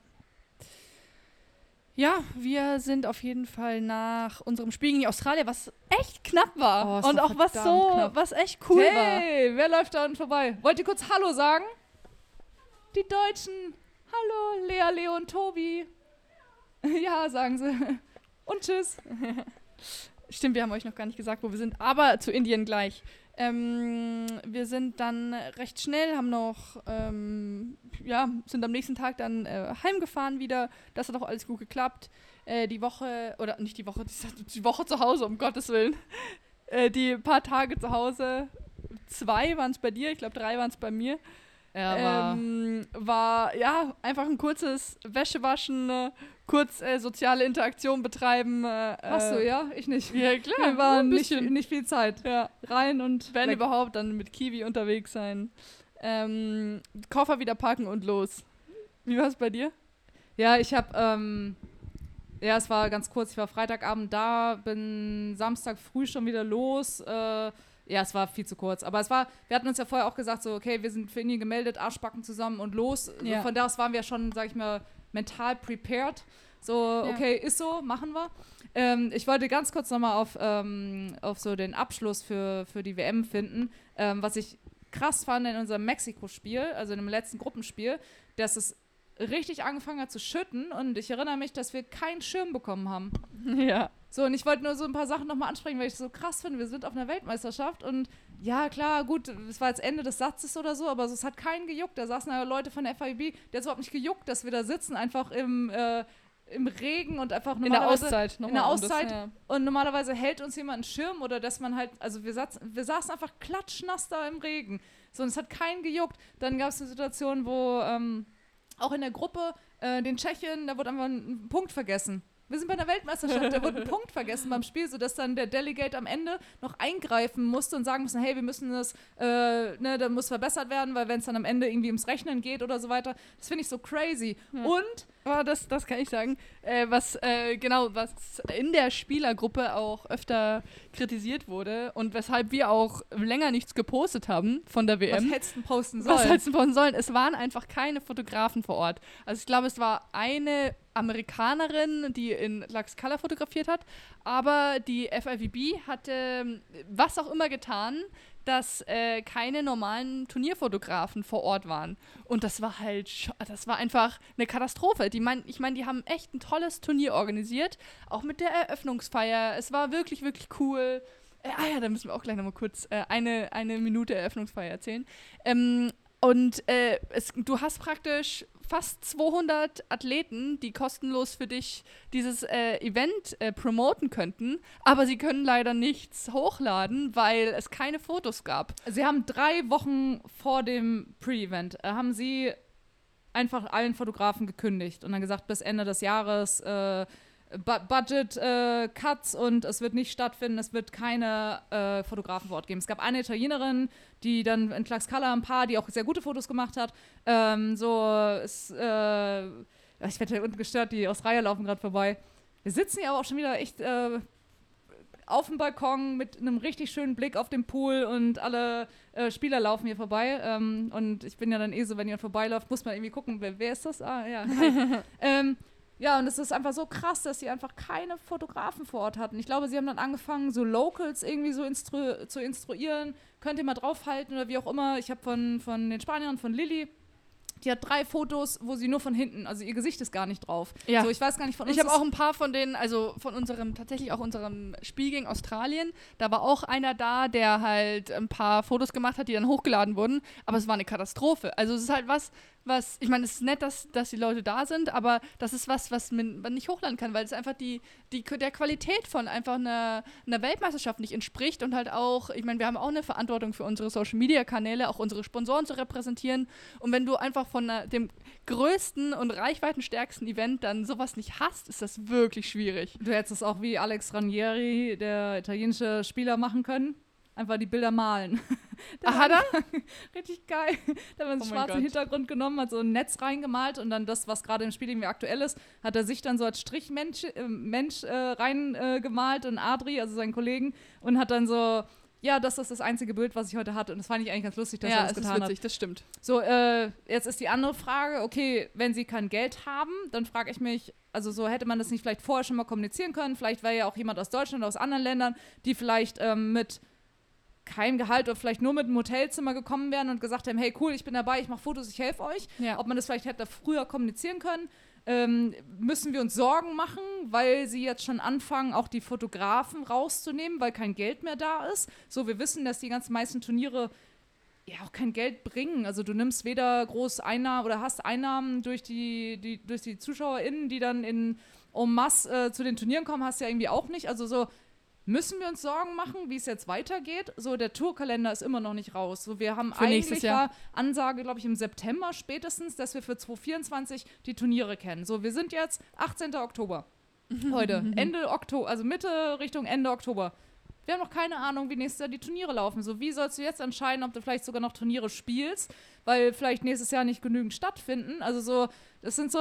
Ja, wir sind auf jeden Fall nach unserem Spiel gegen Australien, was echt knapp war. Oh, und war auch was so, knapp. was echt cool war. hey, wer läuft da unten vorbei? Wollt ihr kurz Hallo sagen? Die Deutschen. Hallo, Lea, Leo und Tobi. Ja, sagen sie. Und tschüss. Stimmt, wir haben euch noch gar nicht gesagt, wo wir sind, aber zu Indien gleich. Ähm, wir sind dann recht schnell, haben noch, ähm, ja, sind am nächsten Tag dann äh, heimgefahren wieder. Das hat auch alles gut geklappt. Äh, die Woche, oder nicht die Woche, die Woche zu Hause, um Gottes Willen. Äh, die paar Tage zu Hause, zwei waren es bei dir, ich glaube drei waren es bei mir. Ja, war, ähm, war ja einfach ein kurzes Wäschewaschen, äh, kurz äh, soziale Interaktion betreiben. Äh, Hast du, ja? Ich nicht. Ja, klar. Wir waren nicht, nicht viel Zeit. Ja. Rein und Wenn weg. überhaupt, dann mit Kiwi unterwegs sein. Ähm, Koffer wieder packen und los. Wie war es bei dir? Ja, ich habe, ähm, ja, es war ganz kurz. Ich war Freitagabend da, bin Samstag früh schon wieder los. Äh, ja, es war viel zu kurz. Aber es war, wir hatten uns ja vorher auch gesagt, so, okay, wir sind für Indien gemeldet, Arschbacken zusammen und los. Ja. So, von da aus waren wir schon, sag ich mal, mental prepared. So, okay, ist so, machen wir. Ähm, ich wollte ganz kurz nochmal auf, ähm, auf so den Abschluss für, für die WM finden. Ähm, was ich krass fand in unserem Mexiko-Spiel, also in dem letzten Gruppenspiel, dass es richtig angefangen hat zu schütten und ich erinnere mich, dass wir keinen Schirm bekommen haben. Ja. So, und ich wollte nur so ein paar Sachen nochmal ansprechen, weil ich so krass finde. Wir sind auf einer Weltmeisterschaft und ja, klar, gut, es war jetzt Ende des Satzes oder so, aber so, es hat keinen gejuckt. Da saßen ja Leute von der FIB, der hat überhaupt nicht gejuckt, dass wir da sitzen, einfach im, äh, im Regen und einfach In der normalerweise- Auszeit. in der nochmal, um das, Auszeit ja. und normalerweise hält uns jemand einen Schirm oder dass man halt, also wir, saß, wir saßen einfach klatschnass da im Regen. So, und es hat keinen gejuckt. Dann gab es eine Situation, wo ähm, auch in der Gruppe äh, den Tschechen, da wurde einfach ein, ein Punkt vergessen. Wir sind bei der Weltmeisterschaft, da wurde ein Punkt vergessen beim Spiel, sodass dann der Delegate am Ende noch eingreifen musste und sagen musste, hey, wir müssen das, äh, ne, da muss verbessert werden, weil wenn es dann am Ende irgendwie ums Rechnen geht oder so weiter, das finde ich so crazy. Ja. Und Aber das, das kann ich sagen. Äh, was äh, genau, was in der Spielergruppe auch öfter kritisiert wurde und weshalb wir auch länger nichts gepostet haben von der was WM. hättest du posten sollen? Was hätten von sollen? Es waren einfach keine Fotografen vor Ort. Also ich glaube, es war eine Amerikanerin, die in Tlaxcala fotografiert hat, aber die FIVB hatte ähm, was auch immer getan, dass äh, keine normalen Turnierfotografen vor Ort waren. Und das war halt, das war einfach eine Katastrophe. Die mein, ich meine, die haben echt ein tolles Turnier organisiert, auch mit der Eröffnungsfeier. Es war wirklich, wirklich cool. Äh, ah ja, da müssen wir auch gleich nochmal kurz äh, eine, eine Minute Eröffnungsfeier erzählen. Ähm, und äh, es, du hast praktisch fast 200 Athleten, die kostenlos für dich dieses äh, Event äh, promoten könnten, aber sie können leider nichts hochladen, weil es keine Fotos gab. Sie haben drei Wochen vor dem Pre-Event, äh, haben sie einfach allen Fotografen gekündigt und dann gesagt, bis Ende des Jahres äh, Bu Budget äh, Cuts und es wird nicht stattfinden, es wird keine äh, Fotografen vor Ort geben. Es gab eine Italienerin, die dann in Tlaxcala ein paar, die auch sehr gute Fotos gemacht hat. Ähm, so, es, äh, ich werde hier unten gestört, die aus Reihe laufen gerade vorbei. Wir sitzen hier aber auch schon wieder echt äh, auf dem Balkon mit einem richtig schönen Blick auf den Pool und alle äh, Spieler laufen hier vorbei. Ähm, und ich bin ja dann eh so, wenn jemand vorbeiläuft, muss man irgendwie gucken, wer, wer ist das? Ah, ja. Ähm, ja, und es ist einfach so krass, dass sie einfach keine Fotografen vor Ort hatten. Ich glaube, sie haben dann angefangen, so Locals irgendwie so instru zu instruieren. Könnt ihr mal draufhalten oder wie auch immer. Ich habe von, von den Spaniern, von Lilly, die hat drei Fotos, wo sie nur von hinten, also ihr Gesicht ist gar nicht drauf. Ja. So, ich weiß gar nicht von uns. Ich habe auch ein paar von denen, also von unserem, tatsächlich auch unserem Spiel gegen Australien, da war auch einer da, der halt ein paar Fotos gemacht hat, die dann hochgeladen wurden, aber es war eine Katastrophe. Also es ist halt was, was, ich meine, es ist nett, dass, dass die Leute da sind, aber das ist was, was man nicht hochladen kann, weil es einfach die, die, der Qualität von einfach einer, einer Weltmeisterschaft nicht entspricht und halt auch, ich meine, wir haben auch eine Verantwortung für unsere Social-Media-Kanäle, auch unsere Sponsoren zu repräsentieren und wenn du einfach von einer, dem größten und reichweitenstärksten Event dann sowas nicht hast, ist das wirklich schwierig. Du hättest es auch wie Alex Ranieri, der italienische Spieler, machen können. Einfach die Bilder malen. Der Ah, hat er? Richtig geil. Da hat man einen Oh schwarzen. Hintergrund genommen, hat so ein Netz reingemalt und dann das, was gerade im Spiel irgendwie aktuell ist, hat er sich dann so als Strichmensch äh, Mensch, äh, rein äh, und Adri, also seinen Kollegen, und hat dann so, ja, das ist das einzige Bild, was ich heute hatte. Und das fand ich eigentlich ganz lustig, dass er ja, das es ist getan hat. witzig, das stimmt. So, äh, jetzt ist die andere Frage, okay, wenn sie kein Geld haben, dann frage ich mich, also so hätte man das nicht vielleicht vorher schon mal kommunizieren können, vielleicht wäre ja auch jemand aus Deutschland oder aus anderen Ländern, die vielleicht ähm, mit keinem Gehalt oder vielleicht nur mit einem Hotelzimmer gekommen wären und gesagt haben, hey cool, ich bin dabei, ich mache Fotos, ich helfe euch. Ja. Ob man das vielleicht hätte früher kommunizieren können. ähm, müssen wir uns Sorgen machen, weil sie jetzt schon anfangen, auch die Fotografen rauszunehmen, weil kein Geld mehr da ist. So, wir wissen, dass die ganz meisten Turniere ja auch kein Geld bringen. Also du nimmst weder groß Einnahmen oder hast Einnahmen durch die, die, durch die ZuschauerInnen, die dann in en masse äh, zu den Turnieren kommen, hast du ja irgendwie auch nicht. Also so, müssen wir uns Sorgen machen, wie es jetzt weitergeht? So, der Tourkalender ist immer noch nicht raus. So, wir haben Für eigentlich war Ansage, glaube ich, im September spätestens, dass wir für 2024 die Turniere kennen. So, wir sind jetzt 18. Oktober. Heute. Ende Oktober, also Mitte Richtung Ende Oktober. Wir haben noch keine Ahnung, wie nächstes Jahr die Turniere laufen. So, wie sollst du jetzt entscheiden, ob du vielleicht sogar noch Turniere spielst, weil vielleicht nächstes Jahr nicht genügend stattfinden? Also so, das sind so,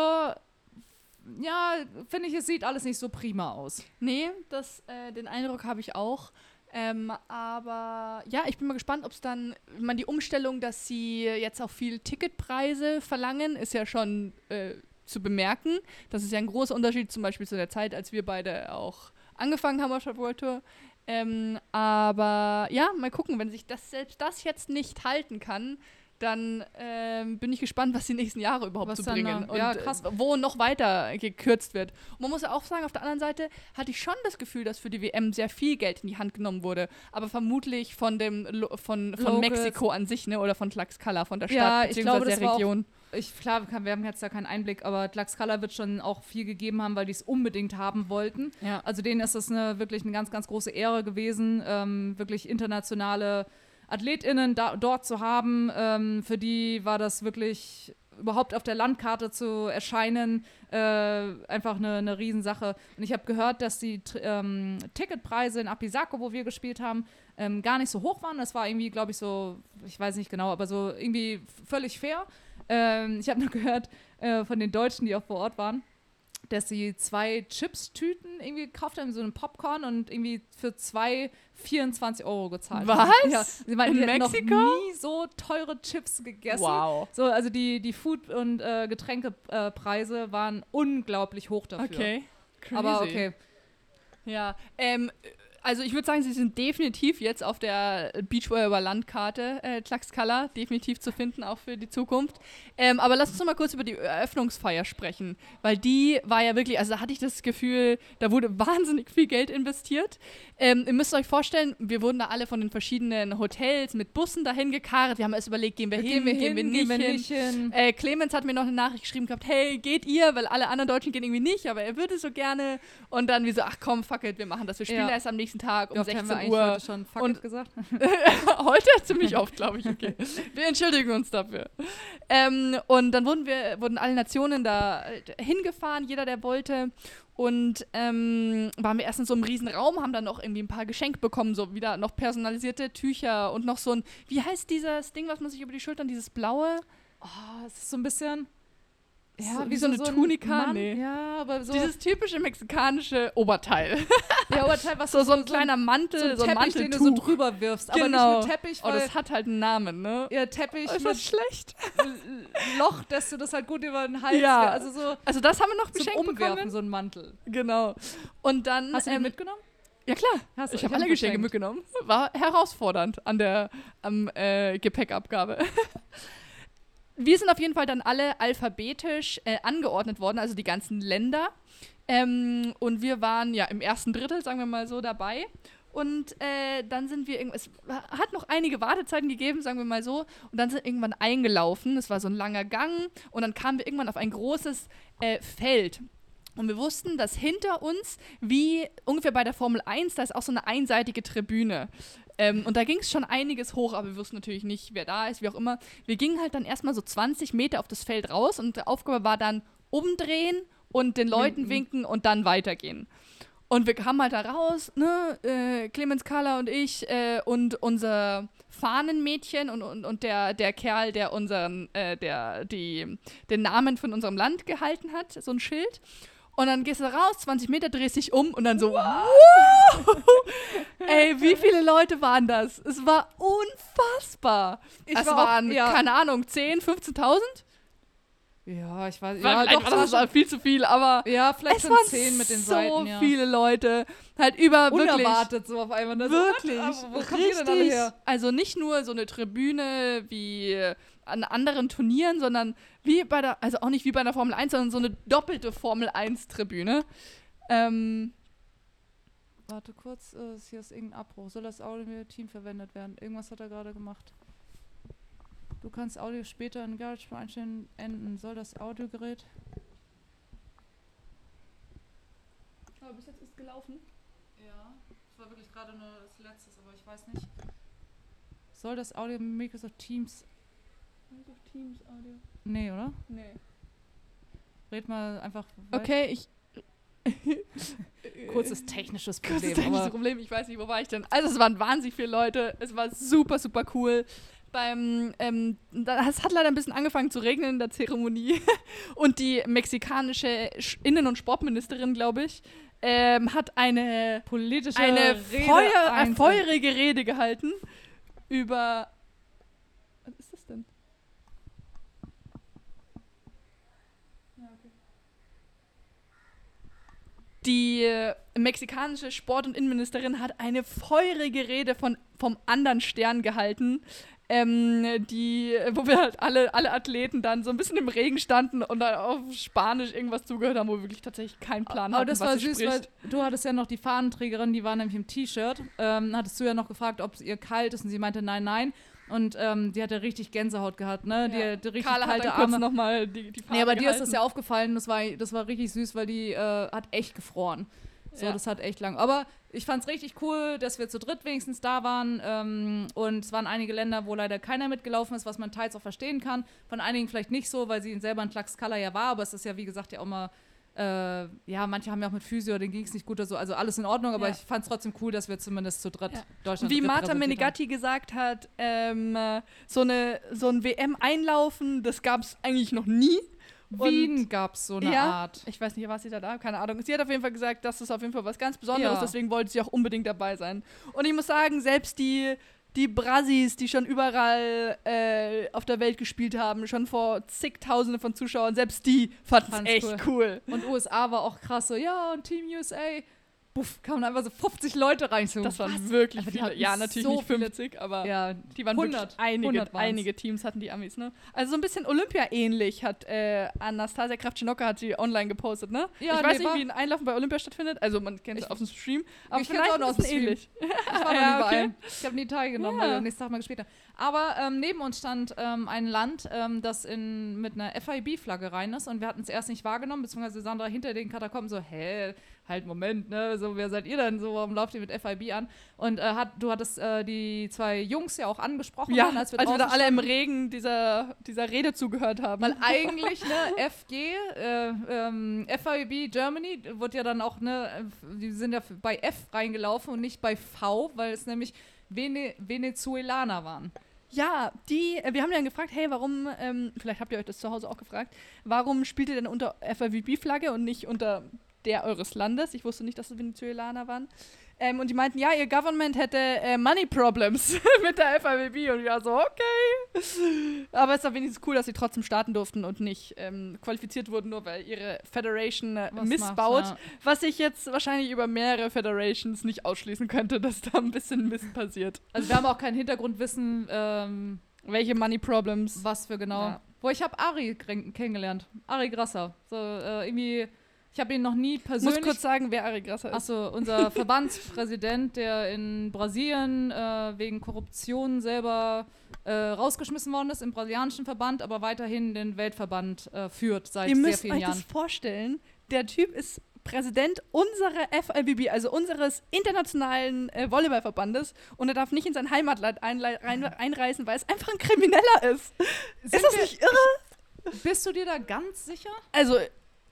ja, finde ich, es sieht alles nicht so prima aus. Nee, das, äh, den Eindruck habe ich auch. Ähm, aber ja, ich bin mal gespannt, ob es dann, ich meine, die Umstellung, dass sie jetzt auch viel Ticketpreise verlangen, ist ja schon äh, zu bemerken. Das ist ja ein großer Unterschied zum Beispiel zu der Zeit, als wir beide auch angefangen haben auf der World Tour. Ähm, aber ja, mal gucken, wenn sich das selbst das jetzt nicht halten kann, dann ähm, bin ich gespannt, was die nächsten Jahre überhaupt Was zu bringen und ja, krass. äh, wo noch weiter gekürzt wird. Und man muss ja auch sagen, auf der anderen Seite hatte ich schon das Gefühl, dass für die WM sehr viel Geld in die Hand genommen wurde, aber vermutlich von dem von, von Locals. Mexiko an sich, ne, oder von Tlaxcala, von der Stadt Ja, ich beziehungsweise glaube, das der war auch- Region. Ich, klar, wir haben jetzt da keinen Einblick, aber Tlaxcala wird schon auch viel gegeben haben, weil die es unbedingt haben wollten. Ja. Also denen ist das eine, wirklich eine ganz, ganz große Ehre gewesen, ähm, wirklich internationale AthletInnen da, dort zu haben. Ähm, für die war das wirklich überhaupt auf der Landkarte zu erscheinen, äh, einfach eine, eine Riesensache. Und ich habe gehört, dass die ähm, Ticketpreise in Apisaco, wo wir gespielt haben, ähm, gar nicht so hoch waren. Das war irgendwie, glaube ich, so, ich weiß nicht genau, aber so irgendwie völlig fair. Ähm, ich habe nur gehört äh, von den Deutschen, die auch vor Ort waren, dass sie zwei Chips-Tüten irgendwie gekauft haben, so einen Popcorn und irgendwie für zwei 24 Euro gezahlt haben. Was? Ja, sie meinten, In die Mexiko? noch nie so teure Chips gegessen. Wow. So, also die, die Food- und äh, Getränkepreise äh, waren unglaublich hoch dafür. Okay. Crazy. Aber okay. Ja, ähm, also ich würde sagen, sie sind definitiv jetzt auf der Beachvolleyball Landkarte äh, Tlaxcala definitiv zu finden, auch für die Zukunft. Ähm, aber lass uns noch mal kurz über die Eröffnungsfeier sprechen, weil die war ja wirklich, also da hatte ich das Gefühl, da wurde wahnsinnig viel Geld investiert. Ähm, ihr müsst euch vorstellen, wir wurden da alle von den verschiedenen Hotels mit Bussen dahin gekarrt. Wir haben erst überlegt, gehen wir hin, gehen wir nicht hin. hin. Äh, Clemens hat mir noch eine Nachricht geschrieben gehabt, hey, geht ihr? Weil alle anderen Deutschen gehen irgendwie nicht, aber er würde so gerne. Und dann wie so, ach komm, fuck it, wir machen das. Wir spielen Ja. erst am nächsten Tag um Wie oft haben 16 wir Uhr. heute schon Fuck Und- gesagt? Heute ziemlich oft, glaube ich, okay. Wir entschuldigen uns dafür. Ähm, und dann wurden wir, wurden alle Nationen da äh, hingefahren, jeder, der wollte. Und ähm, waren wir erst in so einem riesen Raum, haben dann noch irgendwie ein paar Geschenke bekommen, so wieder noch personalisierte Tücher und noch so ein, wie heißt dieses Ding, was man sich über die Schultern, dieses blaue? Oh, es ist so ein bisschen. So- wie so eine Tunika? Mann, Nee. Ja, aber so. Dieses typische mexikanische Oberteil. ja, Oberteil, was So, so ein kleiner Mantel, so, so ein ein Teppich, den du so drüber wirfst. Aber Genau. nicht mit Teppich, oh, weil das hat halt einen Namen, ne? ja, Teppich Ist mit das schlecht? Loch, dass du das halt gut über den Hals. Ja. Also so Also das haben wir noch geschenkt Umwerfen, bekommen. so ein Mantel. Genau. Und dann Hast du den ähm, mitgenommen? Ja klar. Hast ich habe hab alle Geschenke mitgenommen. War herausfordernd an der am äh, Gepäckabgabe. Wir sind auf jeden Fall dann alle alphabetisch äh, angeordnet worden, also die ganzen Länder. Ähm, und wir waren ja im ersten Drittel, sagen wir mal so, dabei. Und äh, dann sind wir es hat noch einige Wartezeiten gegeben, sagen wir mal so. Und dann sind wir irgendwann eingelaufen. Es war so ein langer Gang. Und dann kamen wir irgendwann auf ein großes äh, Feld. Und wir wussten, dass hinter uns, wie ungefähr bei der Formel 1, da ist auch so eine einseitige Tribüne. Ähm, und da ging es schon einiges hoch, aber wir wussten natürlich nicht, wer da ist, wie auch immer. Wir gingen halt dann erstmal so 20 Meter auf das Feld raus und die Aufgabe war dann umdrehen und den Leuten winken, und dann weitergehen. Und wir kamen halt da raus, ne, äh, Clemens, Carla und ich äh, und unser Fahnenmädchen und, und, und der, der Kerl, der unseren, äh, der die, den Namen von unserem Land gehalten hat, so ein Schild. Und dann gehst du raus, 20 Meter, drehst dich um und dann so, wow! Ey, wie viele Leute waren das? Es war unfassbar. Ich es war auch- waren, ja. keine Ahnung, 10, 15.000? Ja, ich weiß. Ja, doch, das war viel zu viel, aber ja vielleicht es schon waren zehn mit den so Seiten. Ja. viele Leute. Halt über wirklich Unerwartet so auf einmal. Ne? So, Wirklich. Aber Wo richtig. her? Also nicht nur so eine Tribüne wie an anderen Turnieren, sondern wie bei der, also auch nicht wie bei der Formel 1, sondern so eine doppelte Formel 1 Tribüne. Ähm, Warte kurz, äh, hier ist irgendein Abbruch. Soll das Audio im Team verwendet werden? Irgendwas hat er gerade gemacht. Du kannst Audio später in GarageBand einstellen, enden. Soll das Audiogerät? aber bis jetzt ist gelaufen. Ja, das war wirklich gerade nur das Letzte, aber ich weiß nicht. Soll das Audio mit Microsoft Teams. Teams Audio. Nee, oder? Nee. Red mal einfach. weiter. Okay, ich. Kurzes technisches Kurzes Problem. technisches aber Problem, ich weiß nicht, wo war ich denn? Also es waren wahnsinnig viele Leute, es war super, super cool. Beim, ähm, da- es hat leider ein bisschen angefangen zu regnen in der Zeremonie und die mexikanische Sch- Innen- und Sportministerin, glaube ich, ähm, hat eine, politische eine Rede Feuer, äh, ein- feurige Rede gehalten über... Was ist das denn? Die äh, mexikanische Sport- und Innenministerin hat eine feurige Rede von, vom anderen Stern gehalten, ähm, die, wo wir halt alle, alle Athleten dann so ein bisschen im Regen standen und dann auf Spanisch irgendwas zugehört haben, wo wir wirklich tatsächlich keinen Plan Aber hatten, das was war süß, spricht. weil du hattest ja noch die Fahnenträgerin, die war nämlich im T-Shirt. Ähm, hattest du ja noch gefragt, ob es ihr kalt ist und sie meinte nein, nein. Und ähm, die hatte richtig Gänsehaut gehabt, ne? Die Ja. hatte richtig Carla hat kalte dann kurz Arme. nochmal die, die Fahne Nee, aber dir ist das ja aufgefallen, das war, das war richtig süß, weil die äh, hat echt gefroren. So, Ja. das hat echt lang. Aber ich fand es richtig cool, dass wir zu dritt wenigstens da waren. Ähm, und es waren einige Länder, wo leider keiner mitgelaufen ist, was man teils auch verstehen kann. Von einigen vielleicht nicht so, weil sie selber ein Tlaxcala ja war, aber es ist ja, wie gesagt, ja auch mal. Äh, ja, manche haben ja auch mit Physio, denen ging es nicht gut oder so. Also alles in Ordnung, aber Ja. ich fand es trotzdem cool, dass wir zumindest zu dritt Ja. Deutschland Wie Marta Menegatti gesagt hat, ähm, äh, so, eine, so ein WM-Einlaufen, das gab es eigentlich noch nie. Wien gab es so eine Ja. Art. Ich weiß nicht, was sie da da, keine Ahnung. Sie hat auf jeden Fall gesagt, das ist auf jeden Fall was ganz Besonderes, Ja. deswegen wollte sie auch unbedingt dabei sein. Und ich muss sagen, selbst die, die Brasis, die schon überall äh, auf der Welt gespielt haben, schon vor zigtausende von Zuschauern, selbst die fanden es echt cool. Und USA war auch krass so, ja, und Team USA. Buff, kamen einfach so 50 Leute rein. So, Das waren was? wirklich viele. Ja, natürlich so nicht 50, aber Ja, die waren 100, wirklich einige, 100 waren's. einige Teams hatten die Amis, ne? Also so ein bisschen Olympia-ähnlich hat äh, Anastasia Kravchenokka hat sie online gepostet, ne? Ja, ich weiß nee, nicht, war- wie ein Einlaufen bei Olympia stattfindet. Also man kennt es auf dem Stream, aber ich vielleicht auch ein aus dem ähnlich. Ich war noch Ja, okay. Ich habe nie teilgenommen, Ja. weil nächsten Tag mal später. Aber ähm, neben uns stand ähm, ein Land, ähm, das in, mit einer FIB-Flagge rein ist und wir hatten es erst nicht wahrgenommen, beziehungsweise Sandra hinter den Katakomben so, hä, halt Moment, ne, so, wer seid ihr denn so, warum lauft ihr mit FIB an? Und äh, hat, du hattest äh, die zwei Jungs ja auch angesprochen, Ja, dann, als als wir, wir, da alle im. Regen dieser, dieser Rede zugehört haben. Weil eigentlich, ne, FG, äh, ähm, FIB Germany, wird ja dann auch, ne, die sind ja bei F reingelaufen und nicht bei V, weil es nämlich Vene Venezuelaner waren. Ja, die, äh, wir haben dann gefragt, hey, warum, ähm, vielleicht habt ihr euch das zu Hause auch gefragt, warum spielt ihr denn unter FIVB-Flagge und nicht unter der eures Landes? Ich wusste nicht, dass es Venezuelaner waren. Ähm, und die meinten, ja, ihr Government hätte äh, Money Problems mit der FIVB. Und ich war so, okay. Aber es war wenigstens cool, dass sie trotzdem starten durften und nicht ähm, qualifiziert wurden, nur weil ihre Federation äh, Was missbaut. macht, Was ich jetzt wahrscheinlich über mehrere Federations nicht ausschließen könnte, dass da ein bisschen Mist passiert. Also wir haben auch kein Hintergrundwissen, ähm, Welche Money Problems? was für genau. Ja. Wo ich habe Ari kennengelernt. Ari Grasser. So, äh, irgendwie, ich habe ihn noch nie Ich muss persönlich kurz sagen, wer Ari Grasser ist. Achso, unser Verbandspräsident, der in Brasilien äh, wegen Korruption selber äh, rausgeschmissen worden ist im brasilianischen Verband, aber weiterhin den Weltverband äh, führt seit Ihr sehr müsst vielen euch Jahren. das vorstellen. Der Typ ist Präsident unserer FIBB, also unseres internationalen äh, Volleyballverbandes, und er darf nicht in sein Heimatland rein, einreisen, weil es einfach ein Krimineller ist. Sind ist das nicht irre? Bist du dir da ganz sicher? Also,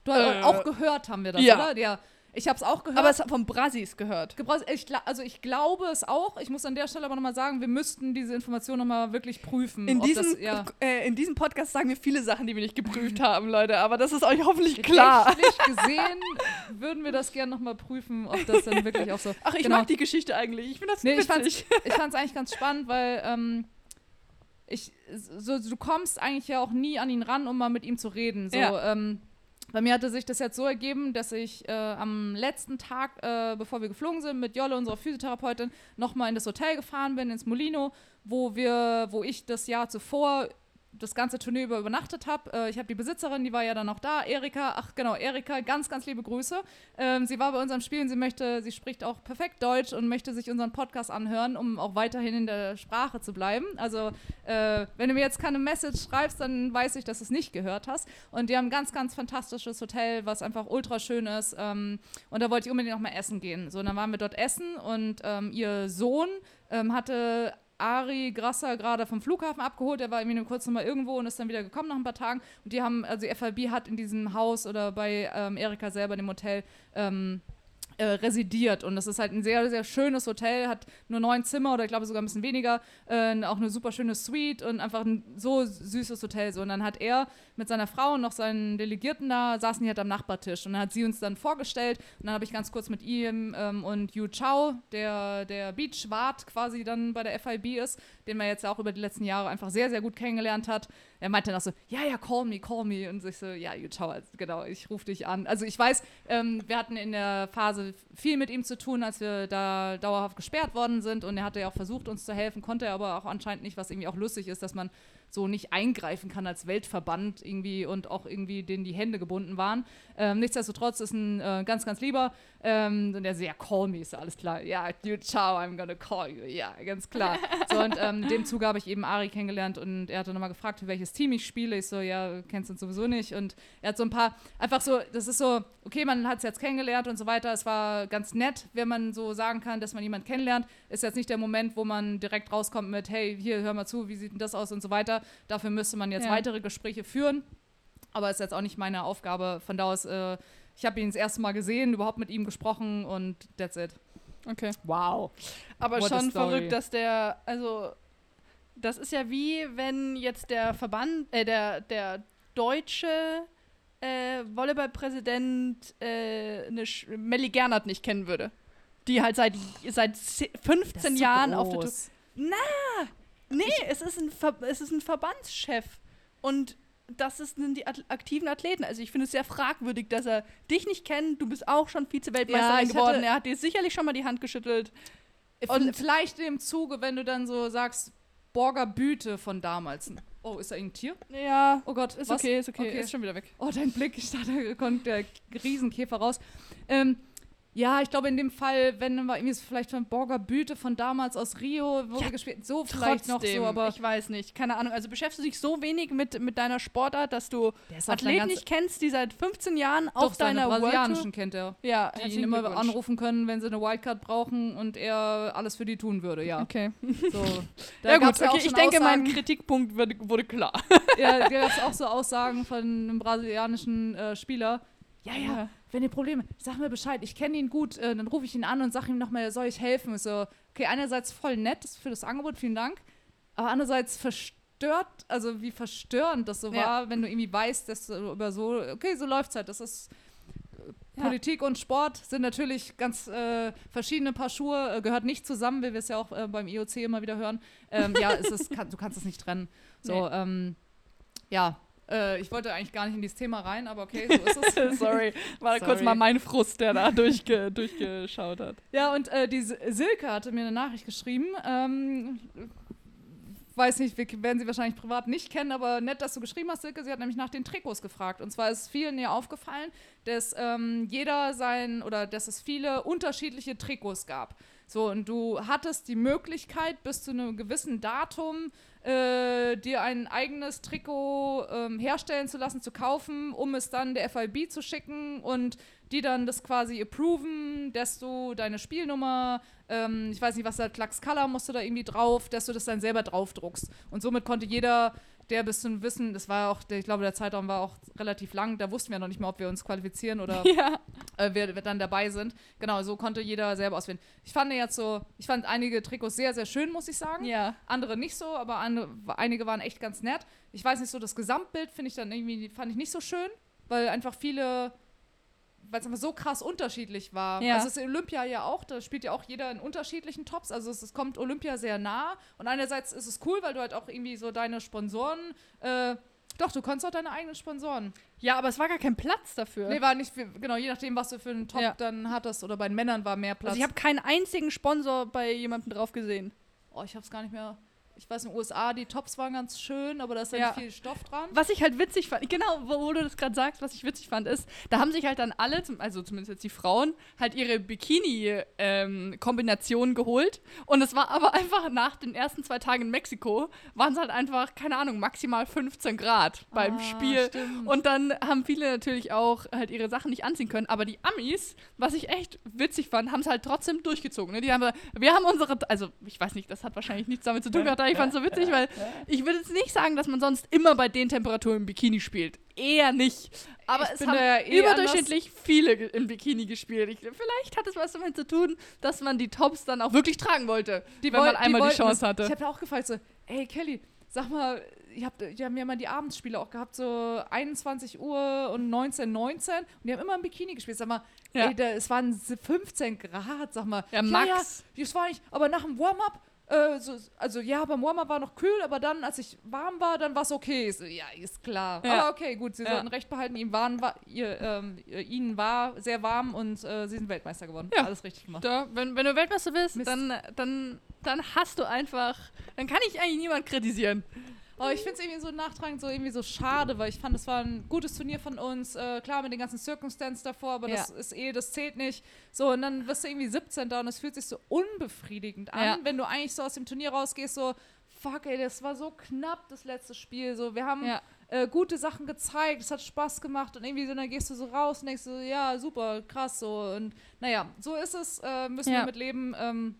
Du Äh, auch gehört haben wir das, ja. oder? Ja. Ich habe es auch gehört. aber es hat von Brasis gehört. Ich, also ich glaube es auch. Ich muss an der Stelle aber nochmal sagen, wir müssten diese Information nochmal wirklich prüfen. In diesem, das, ja, äh, in diesem Podcast sagen wir viele Sachen, die wir nicht geprüft haben, Leute, aber das ist euch hoffentlich klar. rechtlich gesehen würden wir das gerne nochmal prüfen, ob das dann wirklich auch so... Ach, ich Genau. mag die Geschichte eigentlich. Ich finde das Nee, ich witzig. ich fand's eigentlich ganz spannend, weil ähm, ich, so, du kommst eigentlich ja auch nie an ihn ran, um mal mit ihm zu reden. So, Ja. ähm, bei mir hatte sich das jetzt so ergeben, dass ich äh, am letzten Tag, äh, bevor wir geflogen sind, mit Jolle, unserer Physiotherapeutin, nochmal in das Hotel gefahren bin, ins Molino, wo wir, wo ich das Jahr zuvor das ganze Turnier über übernachtet habe. Äh, ich habe die Besitzerin, die war ja dann noch da, Erika, ach genau, Erika, ganz, ganz liebe Grüße. Ähm, sie war bei unserem Spiel und sie möchte, sie spricht auch perfekt Deutsch und möchte sich unseren Podcast anhören, um auch weiterhin in der Sprache zu bleiben. Also äh, wenn du mir jetzt keine Message schreibst, dann weiß ich, dass du es nicht gehört hast. Und die haben ein ganz, ganz fantastisches Hotel, was einfach ultra schön ist. Ähm, und da wollte ich unbedingt noch mal essen gehen. So, und dann waren wir dort essen und ähm, ihr Sohn ähm, hatte Ari Grasser gerade vom Flughafen abgeholt. Er war irgendwie nur kurz noch mal irgendwo und ist dann wieder gekommen nach ein paar Tagen. Und die haben, also die FIB hat in diesem Haus oder bei ähm, Erika selber dem Hotel ähm, äh, residiert. Und das ist halt ein sehr, sehr schönes Hotel, hat nur neun Zimmer oder ich glaube sogar ein bisschen weniger, äh, auch eine super schöne Suite und einfach ein so süßes Hotel. So. Und dann hat er mit seiner Frau und noch seinen Delegierten da, saßen die halt am Nachbartisch. Und dann hat sie uns dann vorgestellt und dann habe ich ganz kurz mit ihm ähm, und Yu Chao, der, der Beachwart quasi dann bei der FIB ist, den man jetzt auch über die letzten Jahre einfach sehr, sehr gut kennengelernt hat. Er meinte dann auch so, ja, ja, call me, call me. Und ich so, ja, also, genau, ich rufe dich an. Also ich weiß, ähm, wir hatten in der Phase viel mit ihm zu tun, als wir da dauerhaft gesperrt worden sind. Und er hatte ja auch versucht, uns zu helfen, konnte er aber auch anscheinend nicht, was irgendwie auch lustig ist, dass man so nicht eingreifen kann als Weltverband irgendwie und auch irgendwie denen die Hände gebunden waren. Ähm, nichtsdestotrotz ist ein äh, ganz, ganz lieber. Ähm, und der so, ja, call me, ist alles klar. Ja, you, ciao, I'm gonna call you. Ja, ganz klar. So, und ähm, in dem Zuge habe ich eben Ari kennengelernt und er hatte nochmal gefragt, für welches Team ich spiele. Ich so, ja, kennst du uns sowieso nicht. Und er hat so ein paar, einfach so, das ist so, okay, man hat es jetzt kennengelernt und so weiter. Es war ganz nett, wenn man so sagen kann, dass man jemanden kennenlernt. Ist jetzt nicht der Moment, wo man direkt rauskommt mit, hey, hier, hör mal zu, wie sieht denn das aus und so weiter. Dafür müsste man jetzt Ja. weitere Gespräche führen. Aber ist jetzt auch nicht meine Aufgabe. Von da aus, äh, ich habe ihn das erste Mal gesehen, überhaupt mit ihm gesprochen und that's it. Okay. Wow. Aber What a schon verrückt, dass der, also, das ist ja wie, wenn jetzt der Verband, äh, der, der deutsche äh, Volleyballpräsident äh, eine Sch Melly Gernert nicht kennen würde. Die halt seit, seit ze- 15 Jahren auf der Tour. Nee, es ist, ein Ver es ist ein Verbandschef. Und das sind die aktiven Athleten. Also ich finde es sehr fragwürdig, dass er dich nicht kennt. Du bist auch schon Ja, Vize-Weltmeisterin ich geworden. Er hat dir sicherlich schon mal die Hand geschüttelt. Und Und- vielleicht im Zuge, wenn du dann so sagst, Borger Büte von damals. Oh, ist da irgendein Tier? Ja, Oh Gott, ist was? okay, ist okay, Okay. ist schon wieder weg. Oh, dein Blick, ich dachte, da kommt der Riesenkäfer raus. Ähm, ja, ich glaube in dem Fall, wenn wir irgendwie so vielleicht von Borger Büte von damals aus Rio, wo Ja, gespielt so vielleicht noch so, aber ich weiß nicht, keine Ahnung. Also beschäftigst du dich so wenig mit, mit deiner Sportart, dass du Athleten nicht kennst, die seit 15 Jahren doch, auf deiner brasilianischen kennt er. ja, Die ihn immer anrufen können, wenn sie eine Wildcard brauchen und er alles für die tun würde, ja. Okay. So. Ja gut, okay, ich denke, mein Aussagen- Kritikpunkt wurde, wurde klar. Ja, da gab es auch so Aussagen von einem brasilianischen äh, Spieler. Ja, ja, wenn ihr Probleme, sag mir Bescheid, ich kenne ihn gut, äh, dann rufe ich ihn an und sag ihm nochmal, soll ich helfen? Ich So, okay, einerseits voll nett für das Angebot, vielen Dank, aber andererseits verstört, also wie verstörend das so Ja. war, wenn du irgendwie weißt, dass du über so, okay, so läuft's halt, das ist äh, Ja. Politik und Sport sind natürlich ganz äh, verschiedene Paar Schuhe, äh, gehört nicht zusammen, wie wir es ja auch äh, beim IOC immer wieder hören. Ähm, ja, es ist, kann, du kannst es nicht trennen. So, Nee. ähm, ja, äh, ich wollte eigentlich gar nicht in dieses Thema rein, aber okay, so ist es. Sorry, war kurz Sorry. mal mein Frust, der da durchge durchgeschaut hat. Ja, und äh, die Sil- Silke hatte mir eine Nachricht geschrieben. Ähm, weiß nicht, wir werden sie wahrscheinlich privat nicht kennen, aber nett, dass du geschrieben hast, Silke. Sie hat nämlich nach den Trikots gefragt. Und zwar ist vielen ihr aufgefallen, dass ähm, jeder sein oder dass es viele unterschiedliche Trikots gab. So, und du hattest die Möglichkeit, bis zu einem gewissen Datum äh, dir ein eigenes Trikot ähm, herstellen zu lassen, zu kaufen, um es dann der FIB zu schicken und die dann das quasi approven, dass du deine Spielnummer, ähm, ich weiß nicht, was da, Klacks Color musst du da irgendwie drauf, dass du das dann selber draufdruckst. Und somit konnte jeder, der bis zum Wissen, das war auch, ich glaube, der Zeitraum war auch relativ lang, da wussten wir noch nicht mal, ob wir uns qualifizieren oder Ja. äh, wir, wir dann dabei sind. Genau, so konnte jeder selber auswählen. Ich fand jetzt so, ich fand einige Trikots sehr, sehr schön, muss ich sagen. Ja. Andere nicht so, aber andere, einige waren echt ganz nett. Ich weiß nicht, so das Gesamtbild finde ich dann irgendwie, fand ich nicht so schön, weil einfach viele weil es einfach so krass unterschiedlich war. Ja. Also es ist Olympia ja auch, da spielt ja auch jeder in unterschiedlichen Tops. Also es, es kommt Olympia sehr nah. Und einerseits ist es cool, weil du halt auch irgendwie so deine Sponsoren, äh, doch, du konntest auch deine eigenen Sponsoren. Ja, aber es war gar kein Platz dafür. Nee, war nicht, für, genau, je nachdem, was du für einen Top Ja. dann hattest. Oder bei den Männern war mehr Platz. also ich habe keinen einzigen Sponsor bei jemandem drauf gesehen. oh, ich hab's gar nicht mehr. Ich weiß, in den USA, die Tops waren ganz schön, aber da ist ja Ja. nicht viel Stoff dran. Was ich halt witzig fand, genau, wo, wo du das gerade sagst, was ich witzig fand, ist, da haben sich halt dann alle, also zumindest jetzt die Frauen, halt ihre Bikini-Kombination geholt. Und es war aber einfach nach den ersten zwei Tagen in Mexiko, waren es halt einfach, keine Ahnung, maximal 15 Grad beim Ah, Spiel. stimmt. Und dann haben viele natürlich auch halt ihre Sachen nicht anziehen können. Aber die Amis, was ich echt witzig fand, haben es halt trotzdem durchgezogen. Ne? Die haben, wir haben unsere, also ich weiß nicht, das hat wahrscheinlich nichts damit zu tun gehabt, aber ich fand es so witzig, weil ich würde jetzt nicht sagen, dass man sonst immer bei den Temperaturen im Bikini spielt. Eher nicht. Aber Ich es haben ja eh überdurchschnittlich viele ge- im Bikini gespielt. Ich, vielleicht hat es was damit zu tun, dass man die Tops dann auch wirklich tragen wollte, wenn man einmal die, wollten Chance hatte. Ich habe da auch gefragt, so, ey Kelly, sag mal, ihr habt, die haben ja mal die Abendspiele auch gehabt, so 21 Uhr und 19, 19 und die haben immer im Bikini gespielt. Sag mal, Ja. ey, da, es waren 15 Grad, sag mal. Ja, Max. Ja, das war nicht, aber nach dem Warm-up, äh, so, also ja, beim Warm-up war noch kühl, aber dann, als ich warm war, dann war es okay. So, ja, ist klar. Ja. Aber okay, gut, sie Ja. sollten recht behalten, ihm waren, war, ihr, ähm, ihnen war sehr warm und äh, sie sind Weltmeister geworden. Ja. Alles richtig gemacht. Da, wenn, wenn du Weltmeister bist, Mist. dann, dann, dann hast du einfach, dann kann ich eigentlich niemand kritisieren. Aber ich finde es irgendwie so nachtragend so irgendwie so schade, weil ich fand, es war ein gutes Turnier von uns. Äh, klar, mit den ganzen Circumstances davor, aber das Ja. ist eh, das zählt nicht. So, und dann wirst du irgendwie 17 da und es fühlt sich so unbefriedigend an, Ja. wenn du eigentlich so aus dem Turnier rausgehst, so, fuck, ey, das war so knapp, das letzte Spiel. So, wir haben Ja. äh, gute Sachen gezeigt, es hat Spaß gemacht und irgendwie so, dann gehst du so raus und denkst so, ja, super, krass, so. Und naja, so ist es, äh, müssen Ja. wir mit leben. Ähm,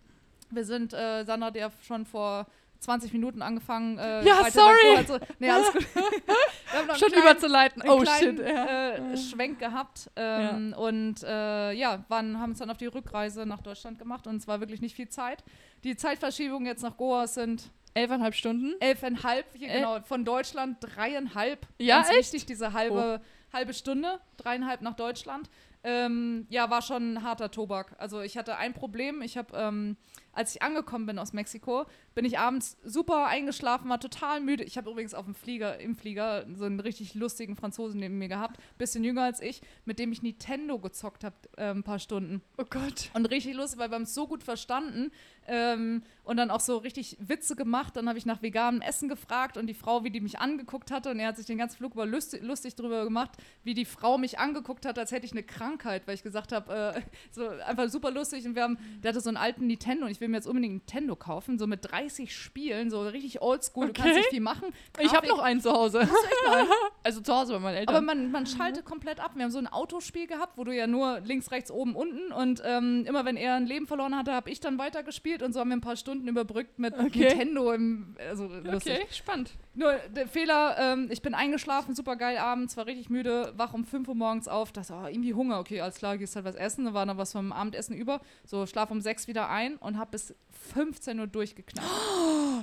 wir sind, äh, Sandra hat ja schon vor 20 Minuten angefangen. Äh, Ja, sorry. Zu- nee, alles gut. Schon einen kleinen, überzuleiten. Oh kleinen, shit. Ja. äh, Schwenk gehabt. Ähm, Und äh, ja, waren, haben uns dann auf die Rückreise nach Deutschland gemacht und es war wirklich nicht viel Zeit. Die Zeitverschiebungen jetzt nach Goa sind Elfeinhalb Stunden. elfeinhalb, hier El- genau, von Deutschland dreieinhalb. Ja, Ganz echt? Oh. wichtig, diese halbe, halbe Stunde, dreieinhalb nach Deutschland. Ähm, ja, war schon ein harter Tobak. Also ich hatte ein Problem. Ich habe, ähm, als ich angekommen bin aus Mexiko, bin ich abends super eingeschlafen, war total müde. Ich habe übrigens auf dem Flieger, im Flieger so einen richtig lustigen Franzosen neben mir gehabt, bisschen jünger als ich, mit dem ich Nintendo gezockt habe, äh, ein paar Stunden. Oh Gott. Und richtig lustig, weil wir haben es so gut verstanden ähm, und dann auch so richtig Witze gemacht. Dann habe ich nach veganem Essen gefragt und die Frau, wie die mich angeguckt hatte, und er hat sich den ganzen Flug über lustig, lustig drüber gemacht, wie die Frau mich angeguckt hat, als hätte ich eine Krankheit, weil ich gesagt habe, äh, so einfach super lustig. Und wir haben, der hatte so einen alten Nintendo und ich will mir jetzt unbedingt Nintendo kaufen, so mit 30 Spielen, so richtig oldschool, du kannst Okay. nicht viel machen. Ich habe Grafik- noch einen zu Hause. also zu Hause bei meinen Eltern. aber man, man schaltet komplett ab. Wir haben so ein Autospiel gehabt, wo du ja nur links, rechts, oben, unten und ähm, immer wenn er ein Leben verloren hatte, habe ich dann weitergespielt und so haben wir ein paar Stunden überbrückt mit Okay. Nintendo im, also okay, spannend. Nur der Fehler, ähm, ich bin eingeschlafen, super geil abends, war richtig müde, wach um 5 Uhr morgens auf, dachte, oh, irgendwie Hunger, okay, alles klar, gehst halt was essen, da war noch was vom Abendessen über, so schlaf um 6 wieder ein und hab bis 15 Uhr durchgeknallt.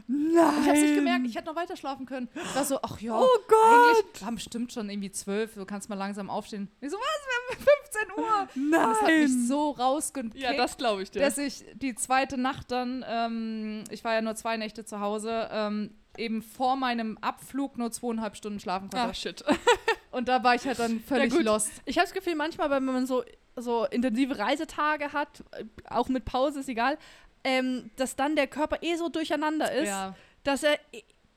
Nein. Ich hab's nicht gemerkt, ich hätte noch weiter schlafen können. Ich war so, ach ja, Oh Gott. haben bestimmt schon irgendwie 12, du kannst mal langsam aufstehen. Ich so, was, wir haben 15 Uhr. Nein. Und das hat mich so rausgekickt ja, das glaube ich dir. dass ich die zweite Nacht dann, ähm, ich war ja nur zwei Nächte zu Hause, ähm, eben vor meinem Abflug nur zweieinhalb Stunden schlafen konnte. ah, shit. Und da war ich halt dann völlig gut. lost. Ich habe das Gefühl, manchmal, wenn man so, so intensive Reisetage hat, auch mit Pause, ist egal, ähm, dass dann der Körper eh so durcheinander ist, Ja. dass er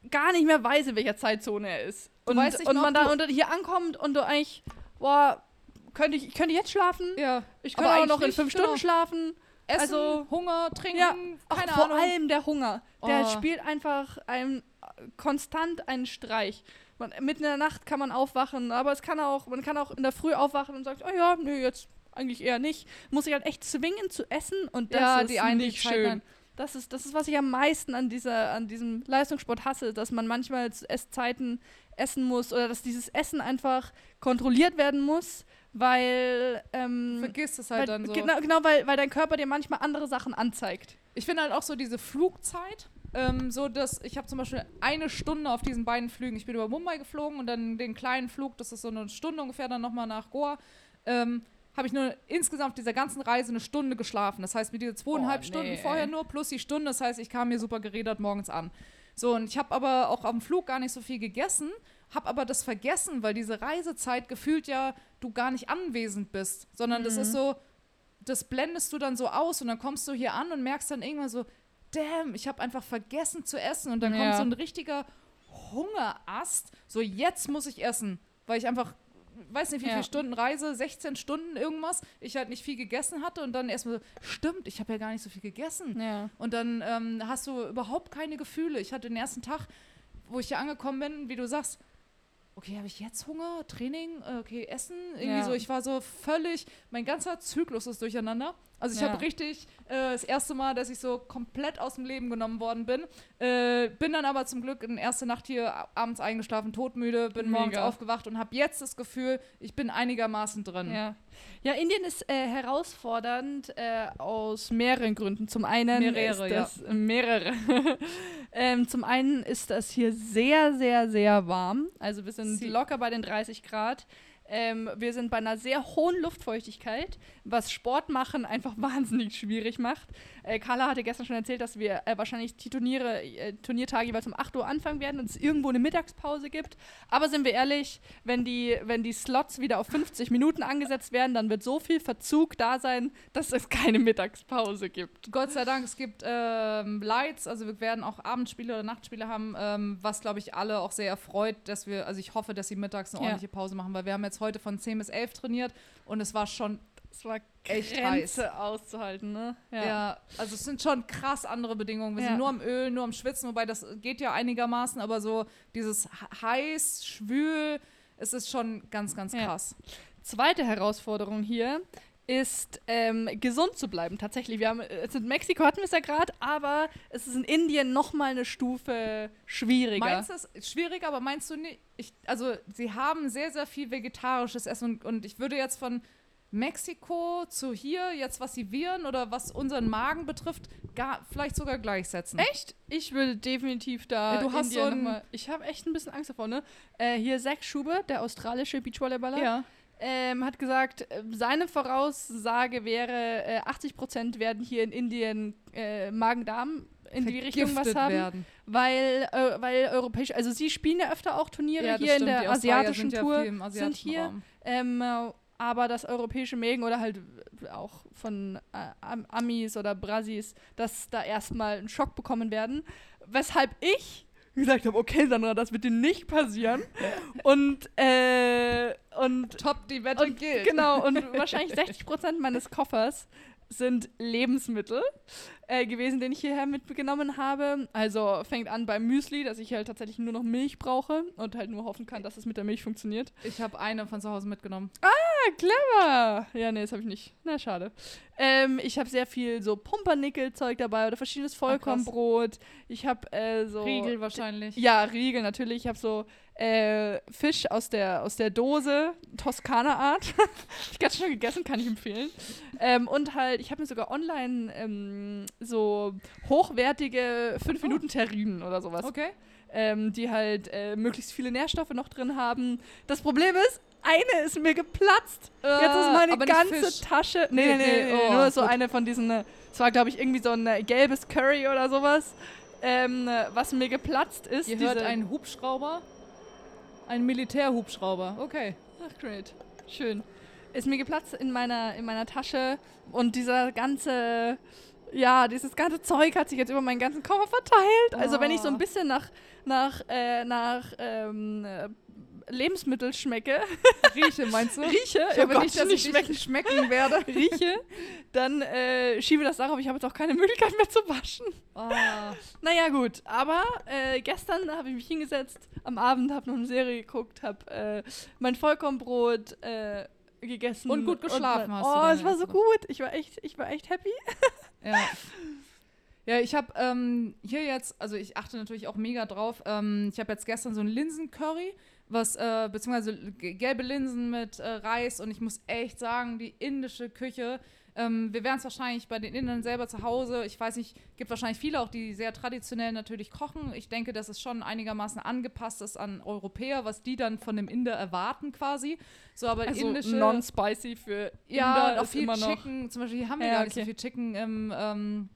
gar nicht mehr weiß, in welcher Zeitzone er ist. Du Und, weißt nicht und man dann hier ankommt und du eigentlich, boah, könnte ich, ich könnte jetzt schlafen, ja. ich könnte auch noch in fünf genau. Stunden schlafen. Essen, Also- Hunger, Trinken, Ja. Keine vor Ahnung. allem der Hunger. Der Oh. spielt einfach ein, konstant einen Streich. Man, mitten in der Nacht kann man aufwachen, aber es kann auch, man kann auch in der Früh aufwachen und sagt, oh ja, nö, jetzt eigentlich eher nicht. Muss ich halt echt zwingen zu essen und das Ja, ist die einen, die nicht schön. Das ist, das ist, was ich am meisten an, dieser, an diesem Leistungssport hasse, dass man manchmal zu Esszeiten essen muss oder dass dieses Essen einfach kontrolliert werden muss, weil, ähm, Vergiss es weil halt dann so. genau, genau weil, weil dein Körper dir manchmal andere Sachen anzeigt. Ich finde halt auch so diese Flugzeit, ähm, so dass ich habe zum Beispiel eine Stunde auf diesen beiden Flügen. Ich bin über Mumbai geflogen und dann den kleinen Flug, das ist so eine Stunde ungefähr, dann nochmal nach Goa. Ähm, habe ich nur insgesamt auf dieser ganzen Reise eine Stunde geschlafen. Das heißt, mit diese zweieinhalb Oh, Stunden nee, vorher ey. nur plus die Stunde. Das heißt, ich kam mir super gerädert morgens an. So, und ich habe aber auch am Flug gar nicht so viel gegessen, habe aber das vergessen, weil diese Reisezeit gefühlt ja du gar nicht anwesend bist, sondern das Mhm. ist so, das blendest du dann so aus und dann kommst du hier an und merkst dann irgendwann so, damn, ich habe einfach vergessen zu essen und dann kommt Ja. so ein richtiger Hungerast, so jetzt muss ich essen, weil ich einfach weiß nicht wie Ja. viele Stunden Reise, 16 Stunden irgendwas, ich halt nicht viel gegessen hatte und dann erstmal so, stimmt, ich habe ja gar nicht so viel gegessen. Ja. Und dann ähm, hast du überhaupt keine Gefühle. Ich hatte den ersten Tag, wo ich hier angekommen bin, wie du sagst, okay, habe ich jetzt Hunger? Training? Äh, Okay, Essen? Irgendwie Ja. so, ich war so völlig, mein ganzer Zyklus ist durcheinander. Also ich Ja. habe richtig äh, das erste Mal, dass ich so komplett aus dem Leben genommen worden bin. Äh, bin dann aber zum Glück in erste Nacht hier abends eingeschlafen, todmüde, bin morgens Mega. aufgewacht und habe jetzt das Gefühl, ich bin einigermaßen drin. Ja. ja, Indien ist äh, herausfordernd äh, aus mehreren Gründen. Zum einen Mehrere, ist das äh, mehrere. ähm, zum einen ist das hier sehr, sehr, sehr warm. Also wir sind Sie- locker bei den 30 Grad. Ähm, wir sind bei einer sehr hohen Luftfeuchtigkeit, was Sport machen einfach wahnsinnig schwierig macht. Äh, Carla hatte gestern schon erzählt, dass wir äh, wahrscheinlich die Turniere, äh, Turniertage jeweils um 8 Uhr anfangen werden und es irgendwo eine Mittagspause gibt. Aber sind wir ehrlich, wenn die, wenn die Slots wieder auf 50 Minuten angesetzt werden, dann wird so viel Verzug da sein, dass es keine Mittagspause gibt. Gott sei Dank, es gibt ähm, Lights, also wir werden auch Abendspiele oder Nachtspiele haben, ähm, was glaube ich alle auch sehr erfreut, dass wir, also ich hoffe, dass sie mittags eine Ja. ordentliche Pause machen, weil wir haben jetzt heute von 10 bis 11 trainiert und es war schon, Es war Echt Grenze auszuhalten, ne? ja. also es sind schon krass andere Bedingungen. Wir Ja. sind nur am Öl, nur am Schwitzen, wobei das geht ja einigermaßen, aber so dieses heiß, schwül, es ist schon ganz, ganz Ja. krass. Zweite Herausforderung hier ist, ähm, gesund zu bleiben. Tatsächlich, wir haben, in Mexiko hatten wir es ja gerade, aber es ist in Indien noch mal eine Stufe schwieriger. Meinst du es schwierig, aber meinst du nicht? Ich, also, sie haben sehr, sehr viel vegetarisches Essen und, und ich würde jetzt von Mexiko zu hier, jetzt was die Viren oder was unseren Magen betrifft, gar, vielleicht sogar gleichsetzen. Echt? Ich würde definitiv da. Ja, du hast so ein- Ich habe echt ein bisschen Angst davor, ne? Äh, hier Zach Schubert, der australische Beachvolleyballer, Ja. ähm, hat gesagt, äh, seine Voraussage wäre, äh, 80% werden hier in Indien äh, Magen-Darm in die Richtung was haben. werden. Weil, äh, weil europäisch, also sie spielen ja öfter auch Turniere Ja, hier in stimmt. Die der asiatischen sind ja Tour. viel im asiatischen hier. Raum. Ähm, äh, aber das europäische Mägen oder halt auch von äh, Am- Amis oder Brasis, dass da erstmal einen Schock bekommen werden. Weshalb ich gesagt habe, okay, Sandra, das wird dir nicht passieren. und, äh, und, Top, die Wette und gilt. genau, und wahrscheinlich 60% meines Koffers sind Lebensmittel äh, gewesen, den ich hierher mitgenommen habe. Also fängt an beim Müsli, dass ich halt tatsächlich nur noch Milch brauche und halt nur hoffen kann, dass es mit der Milch funktioniert. Ich habe eine von zu Hause mitgenommen. Ah, clever! Ja, nee, das habe ich nicht. Na, schade. Ähm, ich habe sehr viel so Pumpernickel-Zeug dabei oder verschiedenes Vollkornbrot. Ich habe äh, so. Riegel wahrscheinlich. Ja, Riegel natürlich. Ich habe so äh, Fisch aus der, aus der Dose, Toskana-Art. ich ganz schon gegessen, kann ich empfehlen. Ähm, und halt, ich habe mir sogar online ähm, so hochwertige 5-Minuten-Terrinen oder sowas Okay. ähm, die halt äh, möglichst viele Nährstoffe noch drin haben. Das Problem ist, eine ist mir geplatzt. Jetzt ist meine Äh, nicht ganze. Tasche. Nee, nee, Nee, nee, nee, oh, nur so gut. eine von diesen. äh, Es war, glaube ich, irgendwie so ein äh, gelbes Curry oder sowas. Ähm, äh, was mir geplatzt ist. Ihr hört einen Hubschrauber. Ein Militärhubschrauber. Okay. Ach, great. Schön. Ist mir geplatzt in meiner, in meiner Tasche und dieser ganze, ja, dieses ganze Zeug hat sich jetzt über meinen ganzen Koffer verteilt. Also wenn ich so ein Oh. bisschen nach, nach, äh, nach ähm, äh, Lebensmittel schmecke, Rieche, meinst du? rieche, Ich hoffe oh Gott, nicht, dass ich schmecken, schmecken werde. rieche, dann äh, schiebe das darauf, ich habe jetzt auch keine Möglichkeit mehr zu waschen. Ah. Naja, gut, aber äh, gestern habe ich mich hingesetzt, am Abend habe noch eine Serie geguckt, habe äh, mein Vollkornbrot äh, gegessen. Und gut geschlafen mein- hast Oh, es war so gut. Ich war echt, ich war echt happy. Ja. Ja, ich habe ähm, hier jetzt, also ich achte natürlich auch mega drauf. Ähm, ich habe jetzt gestern so ein Linsencurry, was, äh, beziehungsweise gelbe Linsen mit äh, Reis und ich muss echt sagen, die indische Küche Ähm, wir werden es wahrscheinlich bei den Indern selber zu Hause, ich weiß nicht, gibt wahrscheinlich viele auch, die sehr traditionell natürlich kochen. Ich denke, dass es schon einigermaßen angepasst ist an Europäer, was die dann von dem Inder erwarten quasi. So, aber Also indische non-spicy für ja, Inder und auch viel. Chicken. Zum Beispiel hier haben wir Ja, gar nicht so okay. viel Chicken im, ähm,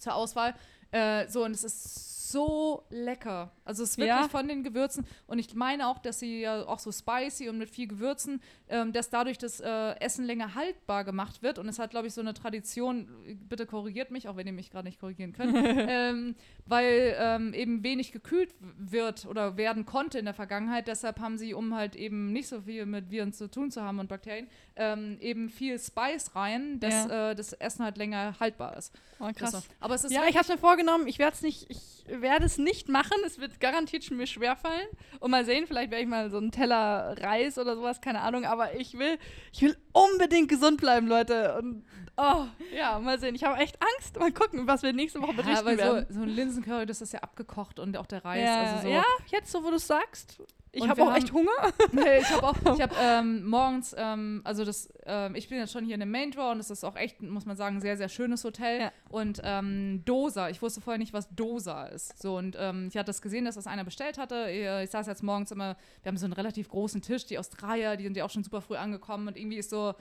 zur Auswahl. Äh, so, und es ist so lecker. Also es ist wirklich Ja. von den Gewürzen. Und ich meine auch, dass sie ja auch so spicy und mit viel Gewürzen, ähm, dass dadurch das äh, Essen länger haltbar gemacht wird. Und es hat, glaube ich, so eine Tradition, bitte korrigiert mich, auch wenn ihr mich gerade nicht korrigieren könnt, ähm, weil ähm, eben wenig gekühlt wird oder werden konnte in der Vergangenheit. Deshalb haben sie, um halt eben nicht so viel mit Viren zu tun zu haben und Bakterien, ähm, eben viel Spice rein, dass äh, das Essen halt länger haltbar ist. Oh, krass. Aber es ist Ja, ich habe es mir vorgenommen. Ich werde es nicht, ich werde es nicht machen. Es wird garantiert schon mir schwerfallen. Und mal sehen, vielleicht werde ich mal so einen Teller Reis oder sowas, keine Ahnung. Aber ich will, ich will unbedingt gesund bleiben, Leute. Und oh, ja, mal sehen. Ich habe echt Angst. Mal gucken, was wir nächste Woche ja, berichten weil so, werden. so ein Linsencurry, das ist ja abgekocht und auch der Reis. ja, also so. ja, jetzt so, wo du es sagst. Ich habe auch echt haben- Hunger. Nee, ich habe auch, ich habe ähm, morgens, ähm, also das, ähm, ich bin jetzt schon hier in dem Main Draw und das ist auch echt, muss man sagen, ein sehr, sehr schönes Hotel. Ja. Und ähm, Dosa, ich wusste vorher nicht, was Dosa ist. So, und ähm, ich hatte das gesehen, dass das einer bestellt hatte. Ich, ich saß jetzt morgens immer, wir haben so einen relativ großen Tisch, die Australier, die sind ja auch schon super früh angekommen und irgendwie ist so,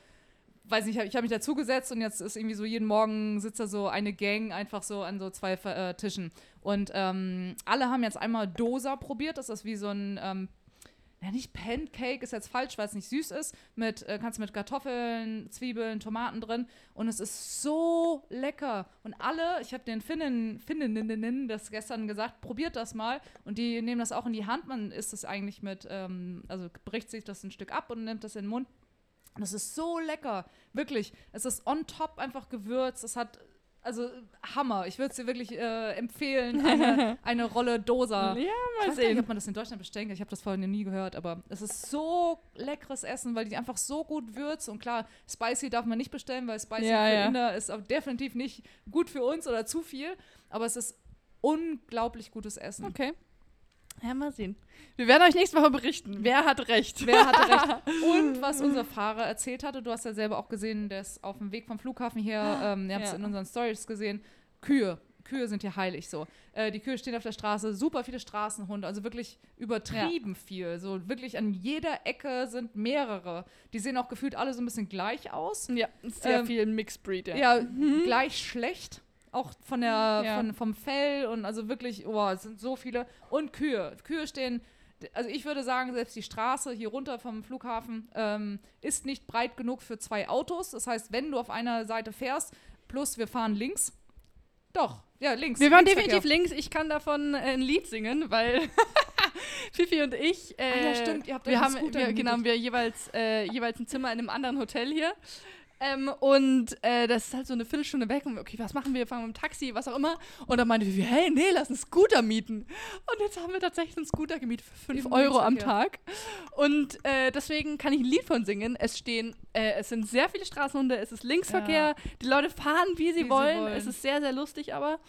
weiß nicht, ich habe ich hab mich dazugesetzt und jetzt ist irgendwie so jeden Morgen sitzt da so eine Gang einfach so an so zwei äh, Tischen. Und ähm, alle haben jetzt einmal Dosa probiert. Das ist wie so ein ähm, ja, nicht Pancake ist jetzt falsch, weil es nicht süß ist. Mit, äh, kannst du mit Kartoffeln, Zwiebeln, Tomaten drin. Und es ist so lecker. Und alle, ich habe den Finnen, Finneninnen das gestern gesagt, probiert das mal. Und die nehmen das auch in die Hand. Man isst es eigentlich mit, ähm, also bricht sich das ein Stück ab und nimmt das in den Mund. Und es ist so lecker. Wirklich. Es ist on top einfach gewürzt. Es hat, also Hammer. Ich würde es dir wirklich äh, empfehlen, eine, eine Rolle Dosa. Ja, Ich mal weiß gar nicht, sehen. ob man das in Deutschland bestellen kann. Ich habe das vorhin nie gehört, aber es ist so leckeres Essen, weil die einfach so gut würzen. Und klar, spicy darf man nicht bestellen, weil spicy Ja, für ja. Inder ist auch definitiv nicht gut für uns oder zu viel. Aber es ist unglaublich gutes Essen. Okay. Ja, mal sehen. Wir werden euch nächste Woche berichten. Wer hat recht? Wer hatte recht? Und was unser Fahrer erzählt hatte, du hast ja selber auch gesehen, der ist auf dem Weg vom Flughafen hier, ähm, ihr habt es Ja. in unseren Stories gesehen, Kühe. Kühe sind hier heilig so. Äh, die Kühe stehen auf der Straße, super viele Straßenhunde, also wirklich übertrieben viel. So wirklich an jeder Ecke sind mehrere. Die sehen auch gefühlt alle so ein bisschen gleich aus. Ja, sehr Ähm, viel Mixed Breed, ja. Ja, gleich schlecht. Auch von der, Ja. von, vom Fell und also wirklich, oh, es sind so viele. Und Kühe. Kühe stehen, also ich würde sagen, selbst die Straße hier runter vom Flughafen ähm, ist nicht breit genug für zwei Autos. Das heißt, wenn du auf einer Seite fährst, plus wir fahren links, doch, ja, links. Wir waren definitiv links. Ich kann davon äh, ein Lied singen, weil Fifi und ich. Äh, Ah ja, stimmt, ihr habt wir haben, wir, genau, wir jeweils, äh, jeweils ein Zimmer in einem anderen Hotel hier. Ähm, und äh, das ist halt so eine Viertelstunde weg und wir, okay, was machen wir? Fahren wir mit dem Taxi, was auch immer. Und dann meinte Vivi, hey, nee, lass einen Scooter mieten. Und jetzt haben wir tatsächlich einen Scooter gemietet für 5 Im Euro am. Tag. Und äh, deswegen kann ich ein Lied von singen. Es stehen, äh, es sind sehr viele Straßenhunde, es ist Linksverkehr, die Leute fahren, wie sie, Wie sie wollen. wollen. Es ist sehr, sehr lustig aber.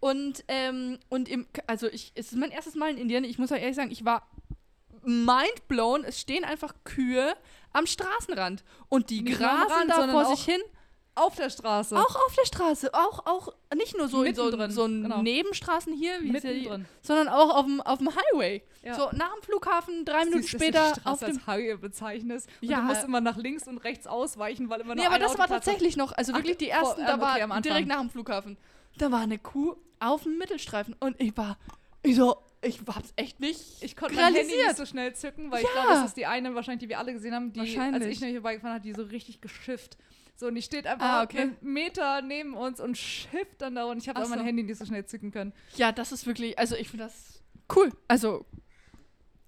Und, ähm, und im, also ich, es ist mein erstes Mal in Indien. Ich muss euch ehrlich sagen, ich war mind blown. Es stehen einfach Kühe am Straßenrand. Und die Nicht grasen Rand, da vor sich hin. Auf der Straße. Auch auf der Straße. Auch, auch nicht nur so in so, Mittendrin, so genau. Nebenstraßen hier, ja die, mittendrin. sondern auch auf dem, auf dem Highway. Ja. So nach dem Flughafen, drei Minuten Siehst, dass du später die auf dem als Highway bezeichnest. Und Ja. du musst immer nach links und rechts ausweichen, weil immer Nee, nur aber das Auto war tatsächlich noch, also Ach, wirklich die vor- ersten, ähm, da okay, war direkt nach dem Flughafen. Da war eine Kuh auf dem Mittelstreifen und ich war, ich so, ich hab's echt nicht Ich konnte mein Handy nicht so schnell zücken, weil ich Ja. glaube, das ist die eine wahrscheinlich, die wir alle gesehen haben, die, als ich hier vorbeigefahren hat, die so richtig geschifft. So, und die steht einfach Ah, okay. einen Meter neben uns und schifft dann da und ich habe auch mein so. Handy nicht so schnell zücken können. Ja, das ist wirklich, also ich finde das cool. Also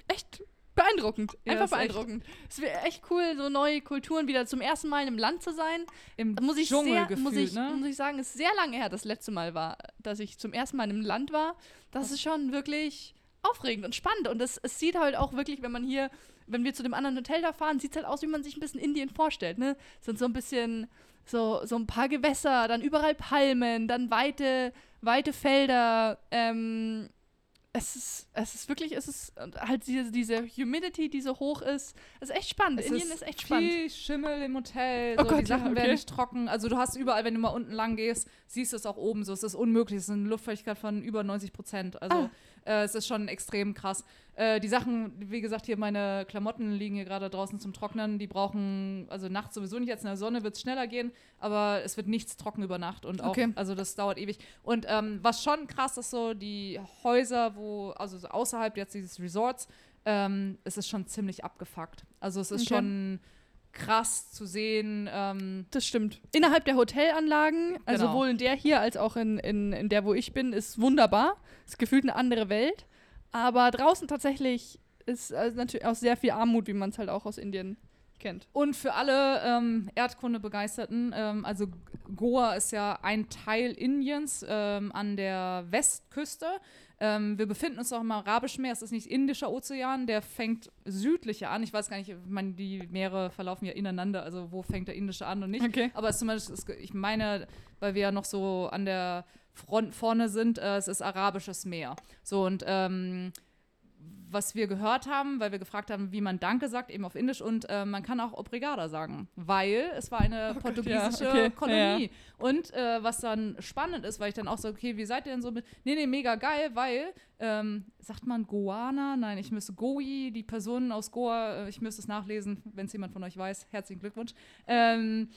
echt beeindruckend. Ja, Einfach echt- beeindruckend. Es wäre echt cool, so neue Kulturen wieder zum ersten Mal in einem Land zu sein. Im Muss ich, Dschungel sehr, gefühlt, muss, ich, ne? muss ich sagen, ist sehr lange her, das letzte Mal war, dass ich zum ersten Mal in einem Land war. Das ist schon wirklich aufregend und spannend. Und es, es sieht halt auch wirklich, wenn man hier, wenn wir zu dem anderen Hotel da fahren, sieht es halt aus, wie man sich ein bisschen Indien vorstellt. Ne? Sind so ein bisschen so, so ein paar Gewässer, dann überall Palmen, dann weite, weite Felder. Ähm, es ist, es ist wirklich, es ist halt diese, diese Humidity, die so hoch ist. Es ist echt spannend. Es Indien ist ist, echt spannend. Viel Schimmel im Hotel. Oh So, Gott, die Sachen ja, okay. werden nicht trocken. Also du hast überall, wenn du mal unten lang gehst, siehst du es auch oben so. Es ist unmöglich. Es ist eine Luftfeuchtigkeit von über 90 Prozent. Also äh, es ist schon extrem krass. Äh, die Sachen, wie gesagt, hier meine Klamotten liegen hier gerade draußen zum Trocknen. Die brauchen, also nachts sowieso nicht. Jetzt in der Sonne wird es schneller gehen, aber es wird nichts trocken über Nacht. Und auch, Okay. also das dauert ewig. Und ähm, was schon krass ist, so die Häuser, wo, also so außerhalb jetzt dieses Resorts, ähm, es ist schon ziemlich abgefuckt. Also es ist Okay. schon krass zu sehen. Ähm, Das stimmt. Innerhalb der Hotelanlagen, also Genau. sowohl in der hier als auch in, in, in der, wo ich bin, ist wunderbar. Ist gefühlt eine andere Welt. Aber draußen tatsächlich ist also natürlich auch sehr viel Armut, wie man es halt auch aus Indien kennt. und für alle ähm, Erdkunde-Begeisterten, ähm, also Goa ist ja ein Teil Indiens ähm, an der Westküste. Ähm, wir befinden uns auch im Arabischen Meer, es ist nicht Indischer Ozean, der fängt südlicher an. Ich weiß gar nicht, ich meine, die Meere verlaufen ja ineinander, also wo fängt der Indische an und nicht. Okay. Aber es ist zumindest, ist, ich meine, weil wir ja noch so an der Front vorne sind, äh, es ist Arabisches Meer. So und ähm, was wir gehört haben, weil wir gefragt haben, wie man Danke sagt, eben auf Indisch und äh, man kann auch Obrigada sagen, weil es war eine Oh Gott, portugiesische ja, okay, Kolonie. Und äh, was dann spannend ist, weil ich dann auch so, okay, wie seid ihr denn so mit, nee, nee, mega geil, weil, ähm, sagt man Goana? Nein, ich müsste Goi, die Personen aus Goa, äh, ich müsste es nachlesen, wenn es jemand von euch weiß, herzlichen Glückwunsch. Ähm,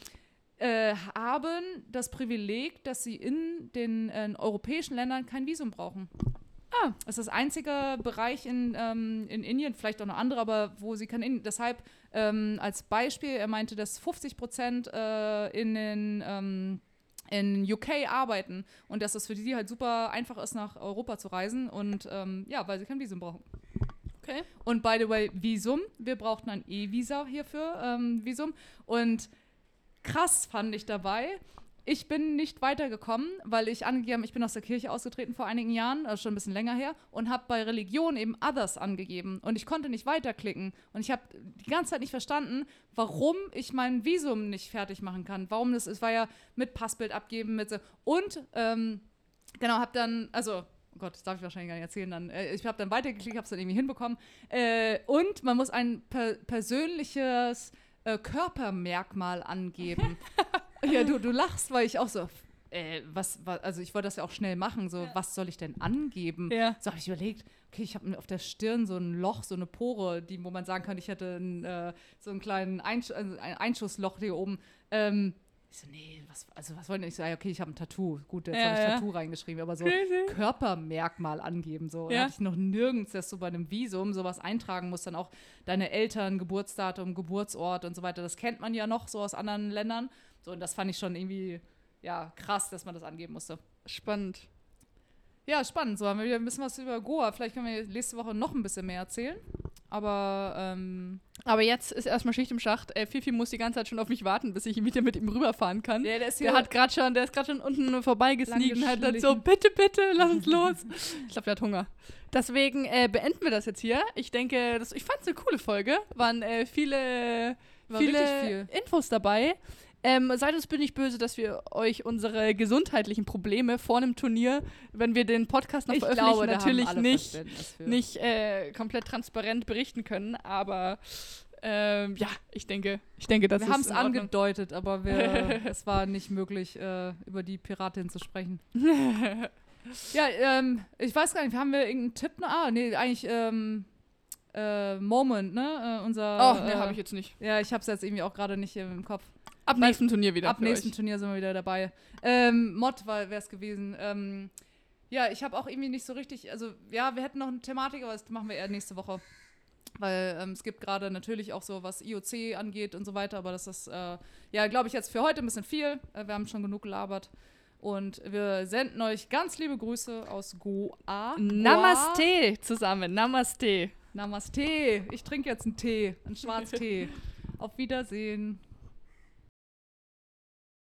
äh, haben das Privileg, dass sie in den äh, europäischen Ländern kein Visum brauchen. Ah. Das ist das einzige Bereich in, ähm, in Indien, vielleicht auch noch andere, aber wo sie kein Indien. Deshalb ähm, als Beispiel, er meinte, dass 50 Prozent äh, in den ähm, in UK arbeiten und dass es für die halt super einfach ist, nach Europa zu reisen und ähm, ja, weil sie kein Visum brauchen. Okay. Und by the way, Visum, wir brauchten ein E-Visa hierfür, ähm, Visum. Und krass fand ich dabei, ich bin nicht weitergekommen, weil ich angegeben, ich bin aus der Kirche ausgetreten vor einigen Jahren, also schon ein bisschen länger her, und habe bei Religion eben Others angegeben. Und ich konnte nicht weiterklicken. Und ich habe die ganze Zeit nicht verstanden, warum ich mein Visum nicht fertig machen kann. Warum das ist, war ja mit Passbild abgeben, mit. Und, ähm, genau, habe dann, also Oh Gott, das darf ich wahrscheinlich gar nicht erzählen. Dann, äh, ich habe dann weitergeklickt, habe es dann irgendwie hinbekommen. Äh, und man muss ein per persönliches äh, Körpermerkmal angeben. ja, du, du lachst, weil ich auch so, äh, was, wa- also ich wollte das ja auch schnell machen, so, was soll ich denn angeben? Ja. So habe ich überlegt, okay, ich habe auf der Stirn so ein Loch, so eine Pore, die, wo man sagen kann, ich hätte ein, äh, so einen kleinen Einsch also ein Einschussloch hier oben. Ähm, ich so, nee, was, also was wollen die? Ich so, ja, okay, ich habe ein Tattoo. Gut, jetzt Ja, habe ich ja. Tattoo reingeschrieben, aber so Crazy. Körpermerkmal angeben. So. Ja. hatte ich noch nirgends, dass du bei einem Visum sowas eintragen musst, dann auch deine Eltern, Geburtsdatum, Geburtsort und so weiter. Das kennt man ja noch so aus anderen Ländern. So, und das fand ich schon irgendwie, ja, krass, dass man das angeben musste. Spannend. Ja, spannend. So haben wir wieder ein bisschen was über Goa. Vielleicht können wir nächste Woche noch ein bisschen mehr erzählen. Aber ähm, Aber jetzt ist erstmal Schicht im Schacht. Äh, Fifi muss die ganze Zeit schon auf mich warten, bis ich wieder mit ihm rüberfahren kann. der, der ist Der hat gerade schon, der ist gerade schon unten vorbeigesneakt und hat dann so, bitte, bitte, lass uns los. ich glaube, der hat Hunger. Deswegen äh, beenden wir das jetzt hier. Ich denke, das, ich fand es eine coole Folge. Waren äh, viele, War viele viel. Infos dabei. Ähm, seid uns bitte nicht böse, dass wir euch unsere gesundheitlichen Probleme vor einem Turnier, wenn wir den Podcast noch ich veröffentlichen, glaube, natürlich nicht nicht äh, komplett transparent berichten können, aber ähm, ja, ich denke, ich denke, das wir ist haben es angedeutet, aber wir, es war nicht möglich, äh, über die Piratin zu sprechen. Ja, ähm, ich weiß gar nicht, haben wir irgendeinen Tipp? Ah, nee, eigentlich ähm, äh, Moment, ne? Äh, unser. Oh, ne, äh, habe ich jetzt nicht. Ja, ich hab's jetzt irgendwie auch gerade nicht im Kopf. Ab Weil- nächsten Turnier wieder. Ab nächsten euch. Turnier sind wir wieder dabei. Ähm, Mod wäre es gewesen. Ähm, ja, ich habe auch irgendwie nicht so richtig, also ja, wir hätten noch eine Thematik, aber das machen wir eher nächste Woche. Weil ähm, es gibt gerade natürlich auch so, was IOC angeht und so weiter, aber das ist, äh, ja, glaube ich, jetzt für heute ein bisschen viel. Äh, wir haben schon genug gelabert. Und wir senden euch ganz liebe Grüße aus Goa. Namaste zusammen. Namaste. Namaste. Ich trinke jetzt einen Tee, einen Schwarztee. Auf Wiedersehen.